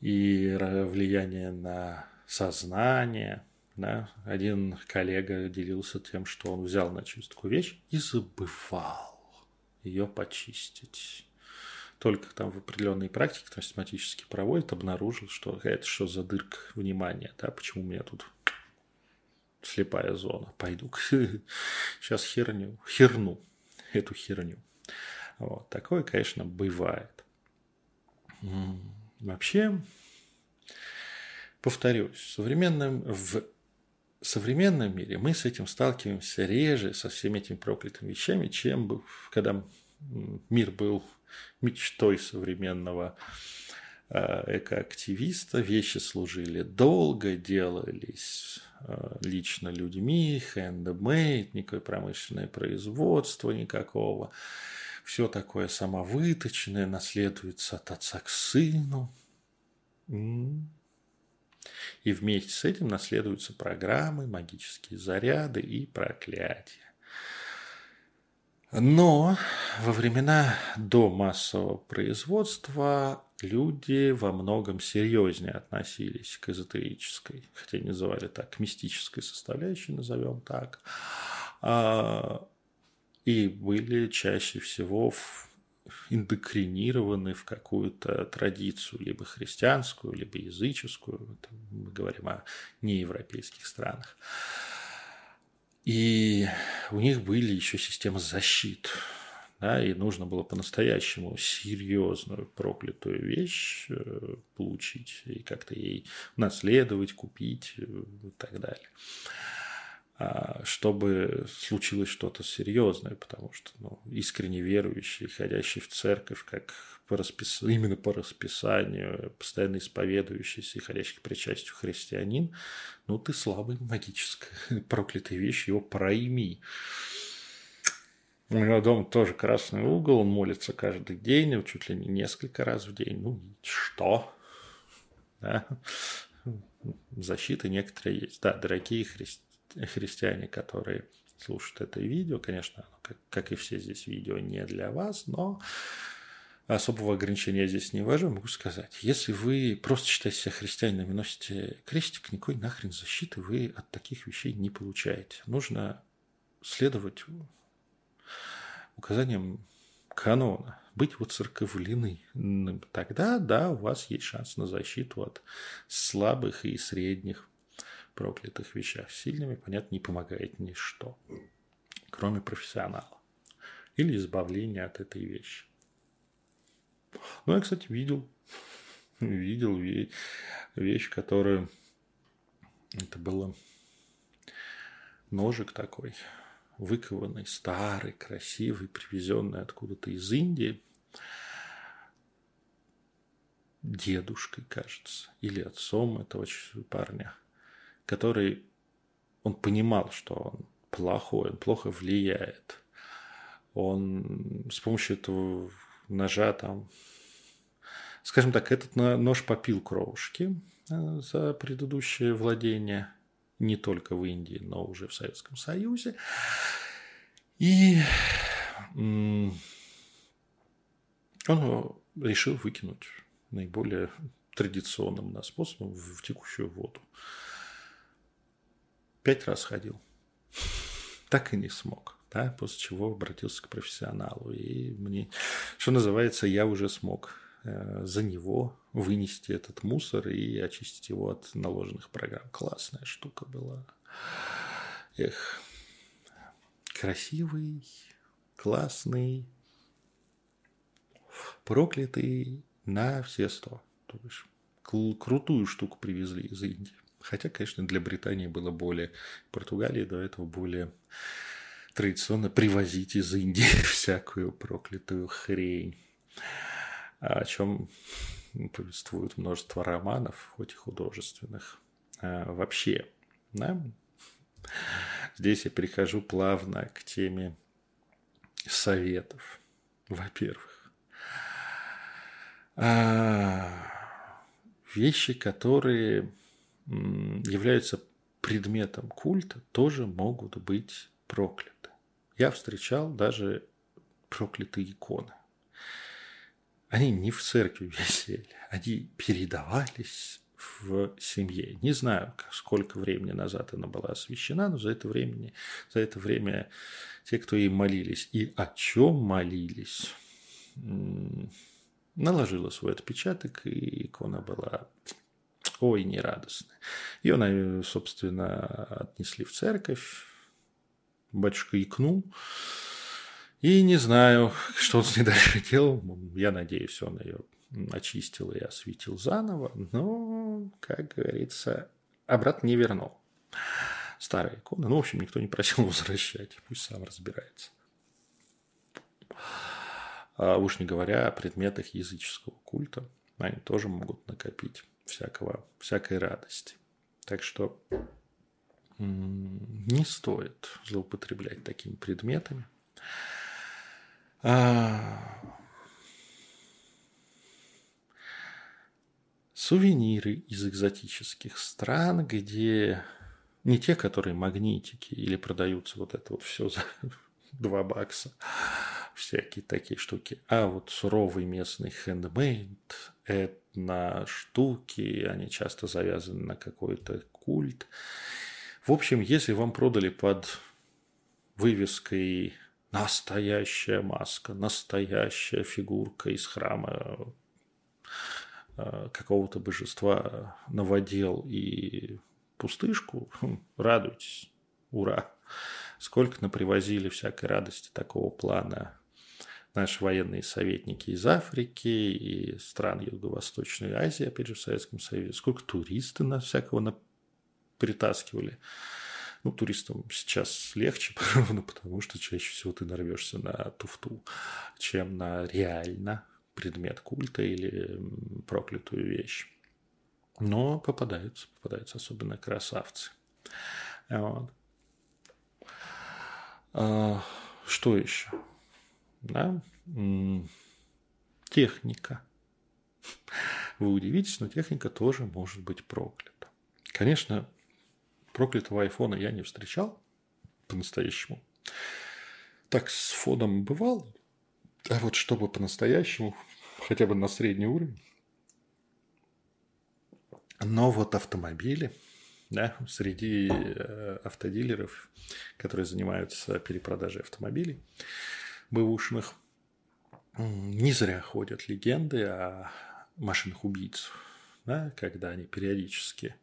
и влияние на сознание. Да? Один коллега делился тем, что он взял на чистку вещь и забывал ее почистить. Только там в определенной практике, там систематически проводит, обнаружил, что это что за дырка внимания, да, почему у меня тут слепая зона. Пойду сейчас херню, херну эту херню. Вот. Такое, конечно, бывает. Вообще, повторюсь, в современном, в современном мире мы с этим сталкиваемся реже, со всеми этими проклятыми вещами, чем когда мир был мечтой современного э, экоактивиста. Вещи служили долго, делались э, лично людьми, handmade, никакое промышленное производство никакого все такое самовыточное, наследуется от отца к сыну. И вместе с этим наследуются программы, магические заряды и проклятия. Но во времена до массового производства люди во многом серьезнее относились к эзотерической, хотя не называли так, к мистической составляющей, назовем так. И были чаще всего индокринированы в какую-то традицию, либо христианскую, либо языческую. Это мы говорим о неевропейских странах. И у них были еще системы защит. Да, и нужно было по-настоящему серьезную проклятую вещь э, получить и как-то ей наследовать, купить э, и так далее. А, чтобы случилось что-то серьезное, потому что ну, искренне верующий, ходящий в церковь, как по распис... именно по расписанию, постоянно исповедующийся и ходящий к причастию христианин, ну ты слабый магическая проклятая вещь, его пройми. У него дома тоже красный угол, он молится каждый день, чуть ли не несколько раз в день. Ну, что? Да? Защиты некоторые есть. Да, дорогие христиане христиане, которые слушают это видео, конечно, как, как и все здесь видео, не для вас, но особого ограничения я здесь не ввожу, могу сказать. Если вы просто считаете себя христианином и носите крестик, никакой нахрен защиты вы от таких вещей не получаете. Нужно следовать указаниям канона, быть вот церковлены. Тогда, да, у вас есть шанс на защиту от слабых и средних проклятых вещах сильными, понятно, не помогает ничто, кроме профессионала или избавления от этой вещи. Ну, я, кстати, видел, видел вещь, которая это было ножик такой, выкованный, старый, красивый, привезенный откуда-то из Индии. дедушкой, кажется, или отцом этого парня, который, он понимал, что он плохой, он плохо влияет. Он с помощью этого ножа там, скажем так, этот нож попил кровушки э, за предыдущее владение не только в Индии, но уже в Советском Союзе. И он решил выкинуть наиболее традиционным способом в текущую воду. Пять раз ходил. Так и не смог. Да, после чего обратился к профессионалу. И мне, что называется, я уже смог э, за него вынести этот мусор и очистить его от наложенных программ. Классная штука была. Эх, красивый, классный, проклятый на все сто. То бишь, крутую штуку привезли из Индии. Хотя, конечно, для Британии было более... Португалии до этого более традиционно привозить из Индии всякую проклятую хрень. О чем повествует множество романов, хоть и художественных. А вообще, да? Здесь я перехожу плавно к теме советов. Во-первых, а, вещи, которые являются предметом культа, тоже могут быть прокляты. Я встречал даже проклятые иконы. Они не в церкви висели, они передавались в семье. Не знаю, сколько времени назад она была освящена, но за это, времени, за это время те, кто ей молились и о чем молились, наложила свой отпечаток, и икона была ой, нерадостная. Ее, собственно, отнесли в церковь, батюшка икнул, и не знаю, что он с ней дальше делал. Я надеюсь, он ее очистил и осветил заново, но, как говорится, обратно не вернул. Старая икона. Ну, в общем, никто не просил возвращать. Пусть сам разбирается. А уж не говоря о предметах языческого культа. Они тоже могут накопить всякого, всякой радости. Так что не стоит злоупотреблять такими предметами. А, сувениры из экзотических стран, где не те, которые магнитики или продаются вот это вот все за 2 бакса, всякие такие штуки, а вот суровый местный хендмейд, этно штуки, они часто завязаны на какой-то культ. В общем, если вам продали под вывеской настоящая маска, настоящая фигурка из храма Э, какого-то божества новодел и пустышку, хм, радуйтесь, ура. Сколько напривозили всякой радости такого плана наши военные советники из Африки и стран Юго-Восточной Азии, опять же, в Советском Союзе. Сколько туристы на всякого на... притаскивали. Ну, туристам сейчас легче, потому что чаще всего ты нарвешься на туфту, чем на реально предмет культа или проклятую вещь. Но попадаются, попадаются особенно красавцы. Вот. А, что еще? Да? Техника. Вы удивитесь, но техника тоже может быть проклята. Конечно, проклятого айфона я не встречал по-настоящему. Так с фоном бывало, а вот чтобы по-настоящему, хотя бы на средний уровень. Но вот автомобили, да, среди э, автодилеров, которые занимаются перепродажей автомобилей бэушных, не зря ходят легенды о машинах убийц, да, когда они периодически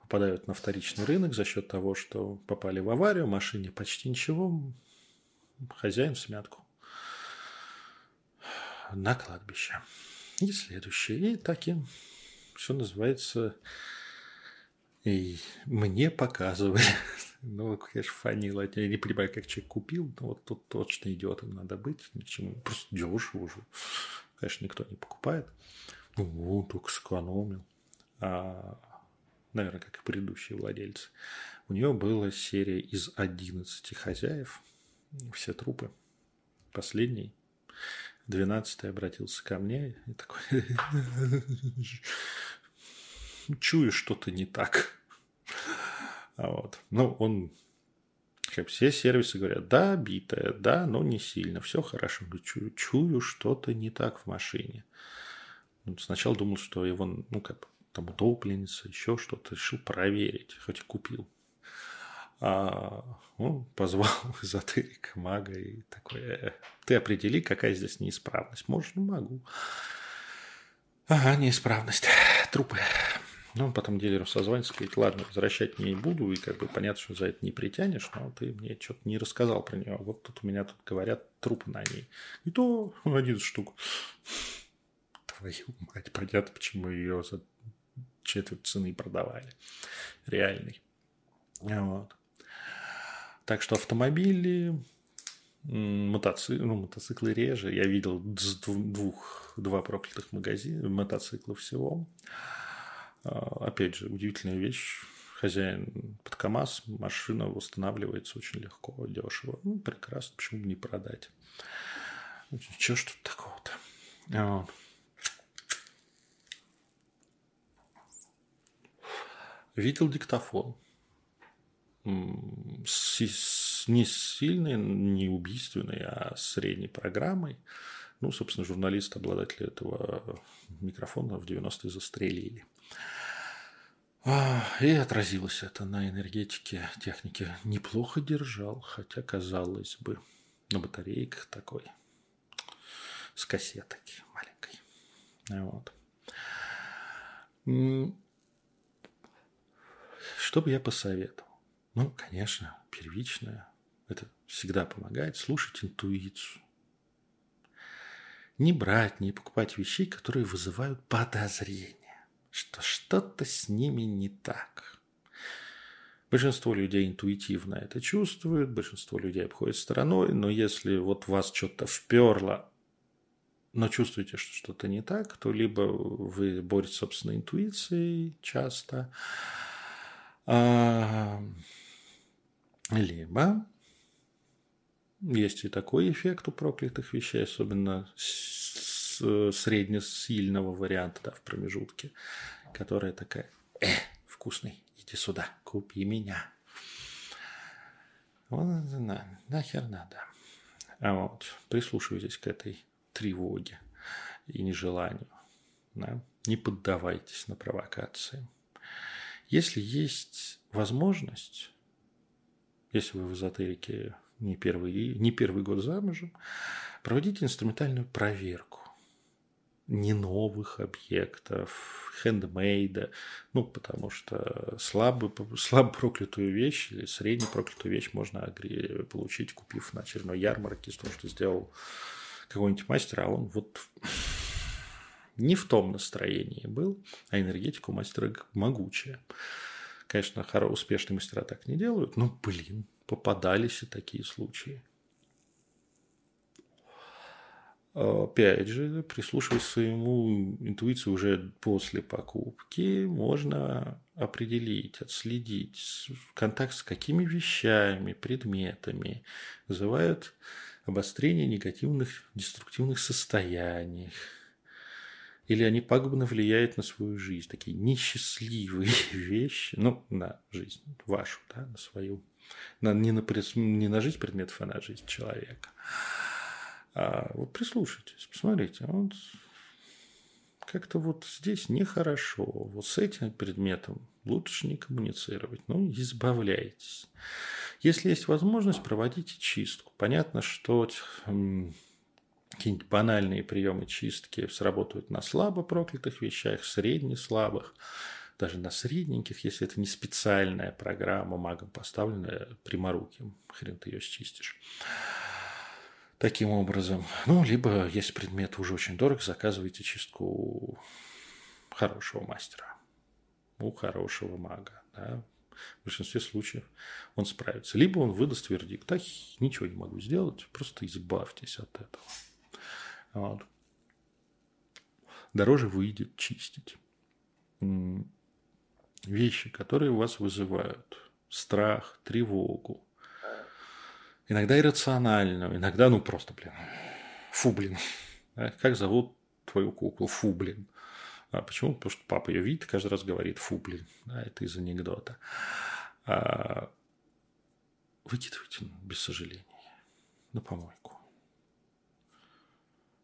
попадают на вторичный рынок за счет того, что попали в аварию, машине почти ничего, хозяин в смятку на кладбище. И следующее. И так и что называется, и мне показывали. Ну, конечно, фанила. Я не понимаю, как человек купил, но вот тут точно идиотом надо быть. Ни к чему. Просто дешево уже. Конечно, никто не покупает. Ну, только сэкономил. А, наверное, как и предыдущие владельцы. У нее была серия из 11 хозяев. Все трупы. Последний, 12 обратился ко мне и такой... Чую, что-то не так. А вот. Ну, он как все сервисы говорят, да, битая, да, но не сильно, все хорошо. Чую, чую что-то не так в машине. Ну, сначала думал, что его, ну, как там утопленница, еще что-то, решил проверить, хоть и купил. А он позвал эзотерика, мага и такой, «Э, ты определи, какая здесь неисправность. Можешь, ну могу. Ага, неисправность. Трупы. Ну, потом дилеру созвонится, говорит, ладно, возвращать не буду, и как бы понятно, что за это не притянешь, но ты мне что-то не рассказал про нее. Вот тут у меня тут говорят трупы на ней. И то один штук. Твою мать, понятно, почему ее за четверть цены продавали. Реальный. Вот. Так что автомобили, мотоциклы, ну, мотоциклы реже. Я видел двух, два проклятых магазина, мотоциклов всего. А, опять же, удивительная вещь. Хозяин под КАМАЗ, машина восстанавливается очень легко, дешево. Ну, прекрасно, почему бы не продать. Чего ж тут такого-то? Вот. Видел диктофон. С, не сильной, не убийственной, а средней программой. Ну, собственно, журналист, обладатель этого микрофона в 90-е застрелили. И отразилось это на энергетике техники. Неплохо держал, хотя, казалось бы, на батарейках такой, с кассетой маленькой. Вот. Что бы я посоветовал? Ну, конечно, первичное. Это всегда помогает слушать интуицию. Не брать, не покупать вещей, которые вызывают подозрения что что-то с ними не так. Большинство людей интуитивно это чувствуют, большинство людей обходит стороной, но если вот вас что-то вперло, но чувствуете, что что-то не так, то либо вы боретесь с собственной интуицией часто, а, либо есть и такой эффект у проклятых вещей, особенно среднесильного варианта да, в промежутке, которая такая, э, вкусный, иди сюда, купи меня. Вот, на, нахер надо. А вот прислушивайтесь к этой тревоге и нежеланию. Да? Не поддавайтесь на провокации. Если есть возможность, если вы в эзотерике не первый, не первый год замужем, проводите инструментальную проверку не новых объектов, хендмейда, ну, потому что слабо, слабо проклятую вещь или средне проклятую вещь можно получить, купив на очередной ярмарке, с том, что сделал какой-нибудь мастер, а он вот не в том настроении был, а энергетика у мастера могучая. Конечно, успешные мастера так не делают, но, блин, попадались и такие случаи. Опять же, прислушиваясь к своему интуиции уже после покупки, можно определить, отследить контакт с какими вещами, предметами вызывают обострение негативных, деструктивных состояний. Или они пагубно влияют на свою жизнь. Такие несчастливые вещи, ну, на жизнь вашу, да, на свою. На, не, на, не на жизнь предметов, а на жизнь человека. А вот прислушайтесь, посмотрите, вот как-то вот здесь нехорошо. Вот с этим предметом лучше не коммуницировать. Ну, избавляйтесь. Если есть возможность, проводите чистку. Понятно, что какие-нибудь банальные приемы чистки сработают на слабо проклятых вещах, средне слабых, даже на средненьких, если это не специальная программа магом поставленная пряморуким, хрен ты ее счистишь таким образом. Ну, либо, если предмет уже очень дорог, заказывайте чистку у хорошего мастера, у хорошего мага. Да? В большинстве случаев он справится. Либо он выдаст вердикт, так ничего не могу сделать, просто избавьтесь от этого. Вот. дороже выйдет чистить. Вещи, которые у вас вызывают страх, тревогу, иногда иррациональную, иногда, ну, просто, блин, фу, блин, как зовут твою куклу? Фу, блин. А почему? Потому что папа ее видит, каждый раз говорит, фу, блин, да, это из анекдота. А, выкидывайте без сожаления на помойку.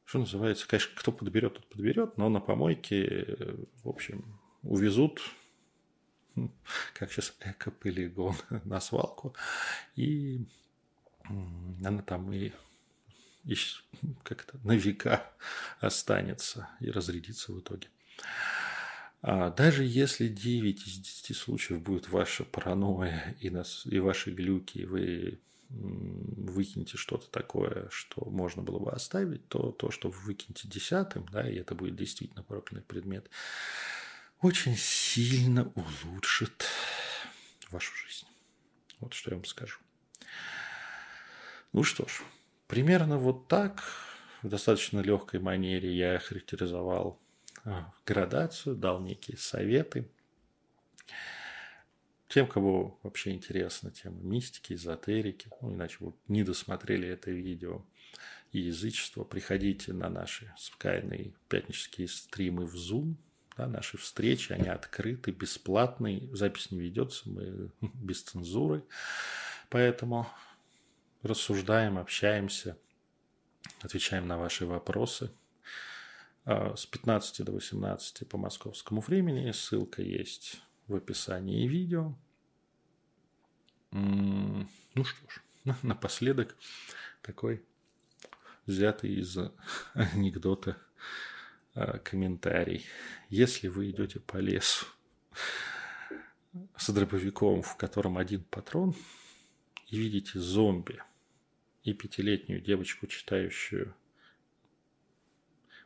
Что называется, конечно, кто подберет, тот подберет, но на помойке, в общем, увезут, как сейчас, экополигон на свалку, и она там и, как-то на века останется и разрядится в итоге. А даже если 9 из 10 случаев будет ваша паранойя и, нас, и ваши глюки, и вы выкинете что-то такое, что можно было бы оставить, то то, что вы выкинете десятым, да, и это будет действительно проклятый предмет, очень сильно улучшит вашу жизнь. Вот что я вам скажу. Ну что ж, примерно вот так, в достаточно легкой манере я характеризовал а, градацию, дал некие советы. Тем, кого вообще интересна тема мистики, эзотерики, ну, иначе вы не досмотрели это видео, и язычество, приходите на наши скайные пятнические стримы в Zoom, да, наши встречи, они открыты, бесплатные, запись не ведется, мы без цензуры, поэтому рассуждаем, общаемся, отвечаем на ваши вопросы. А, с 15 до 18 по московскому времени. Ссылка есть в описании видео. Ну что ж, напоследок такой взятый из анекдота а, комментарий. Если вы идете по лесу с дробовиком, в котором один патрон, и видите зомби и пятилетнюю девочку, читающую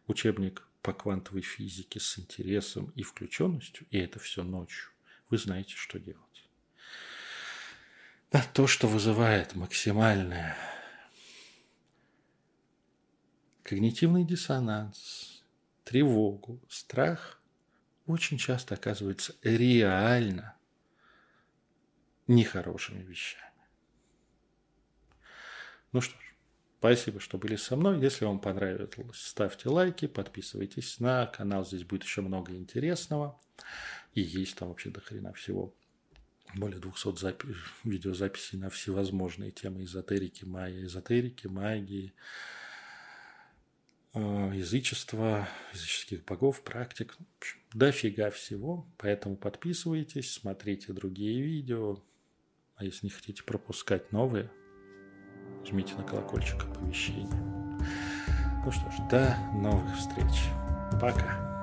учебник по квантовой физике с интересом и включенностью, и это все ночью, вы знаете, что делать. Да, то, что вызывает максимальное когнитивный диссонанс, тревогу, страх, очень часто оказывается реально нехорошими вещами. Ну что ж, спасибо, что были со мной. Если вам понравилось, ставьте лайки, подписывайтесь на канал. Здесь будет еще много интересного. И есть там вообще до хрена всего. Более 200 запи- видеозаписей на всевозможные темы эзотерики, майя, эзотерики, магии, э, язычества, языческих богов, практик. В общем, дофига всего. Поэтому подписывайтесь, смотрите другие видео. А если не хотите пропускать новые – жмите на колокольчик оповещения. Ну что ж, до новых встреч. Пока.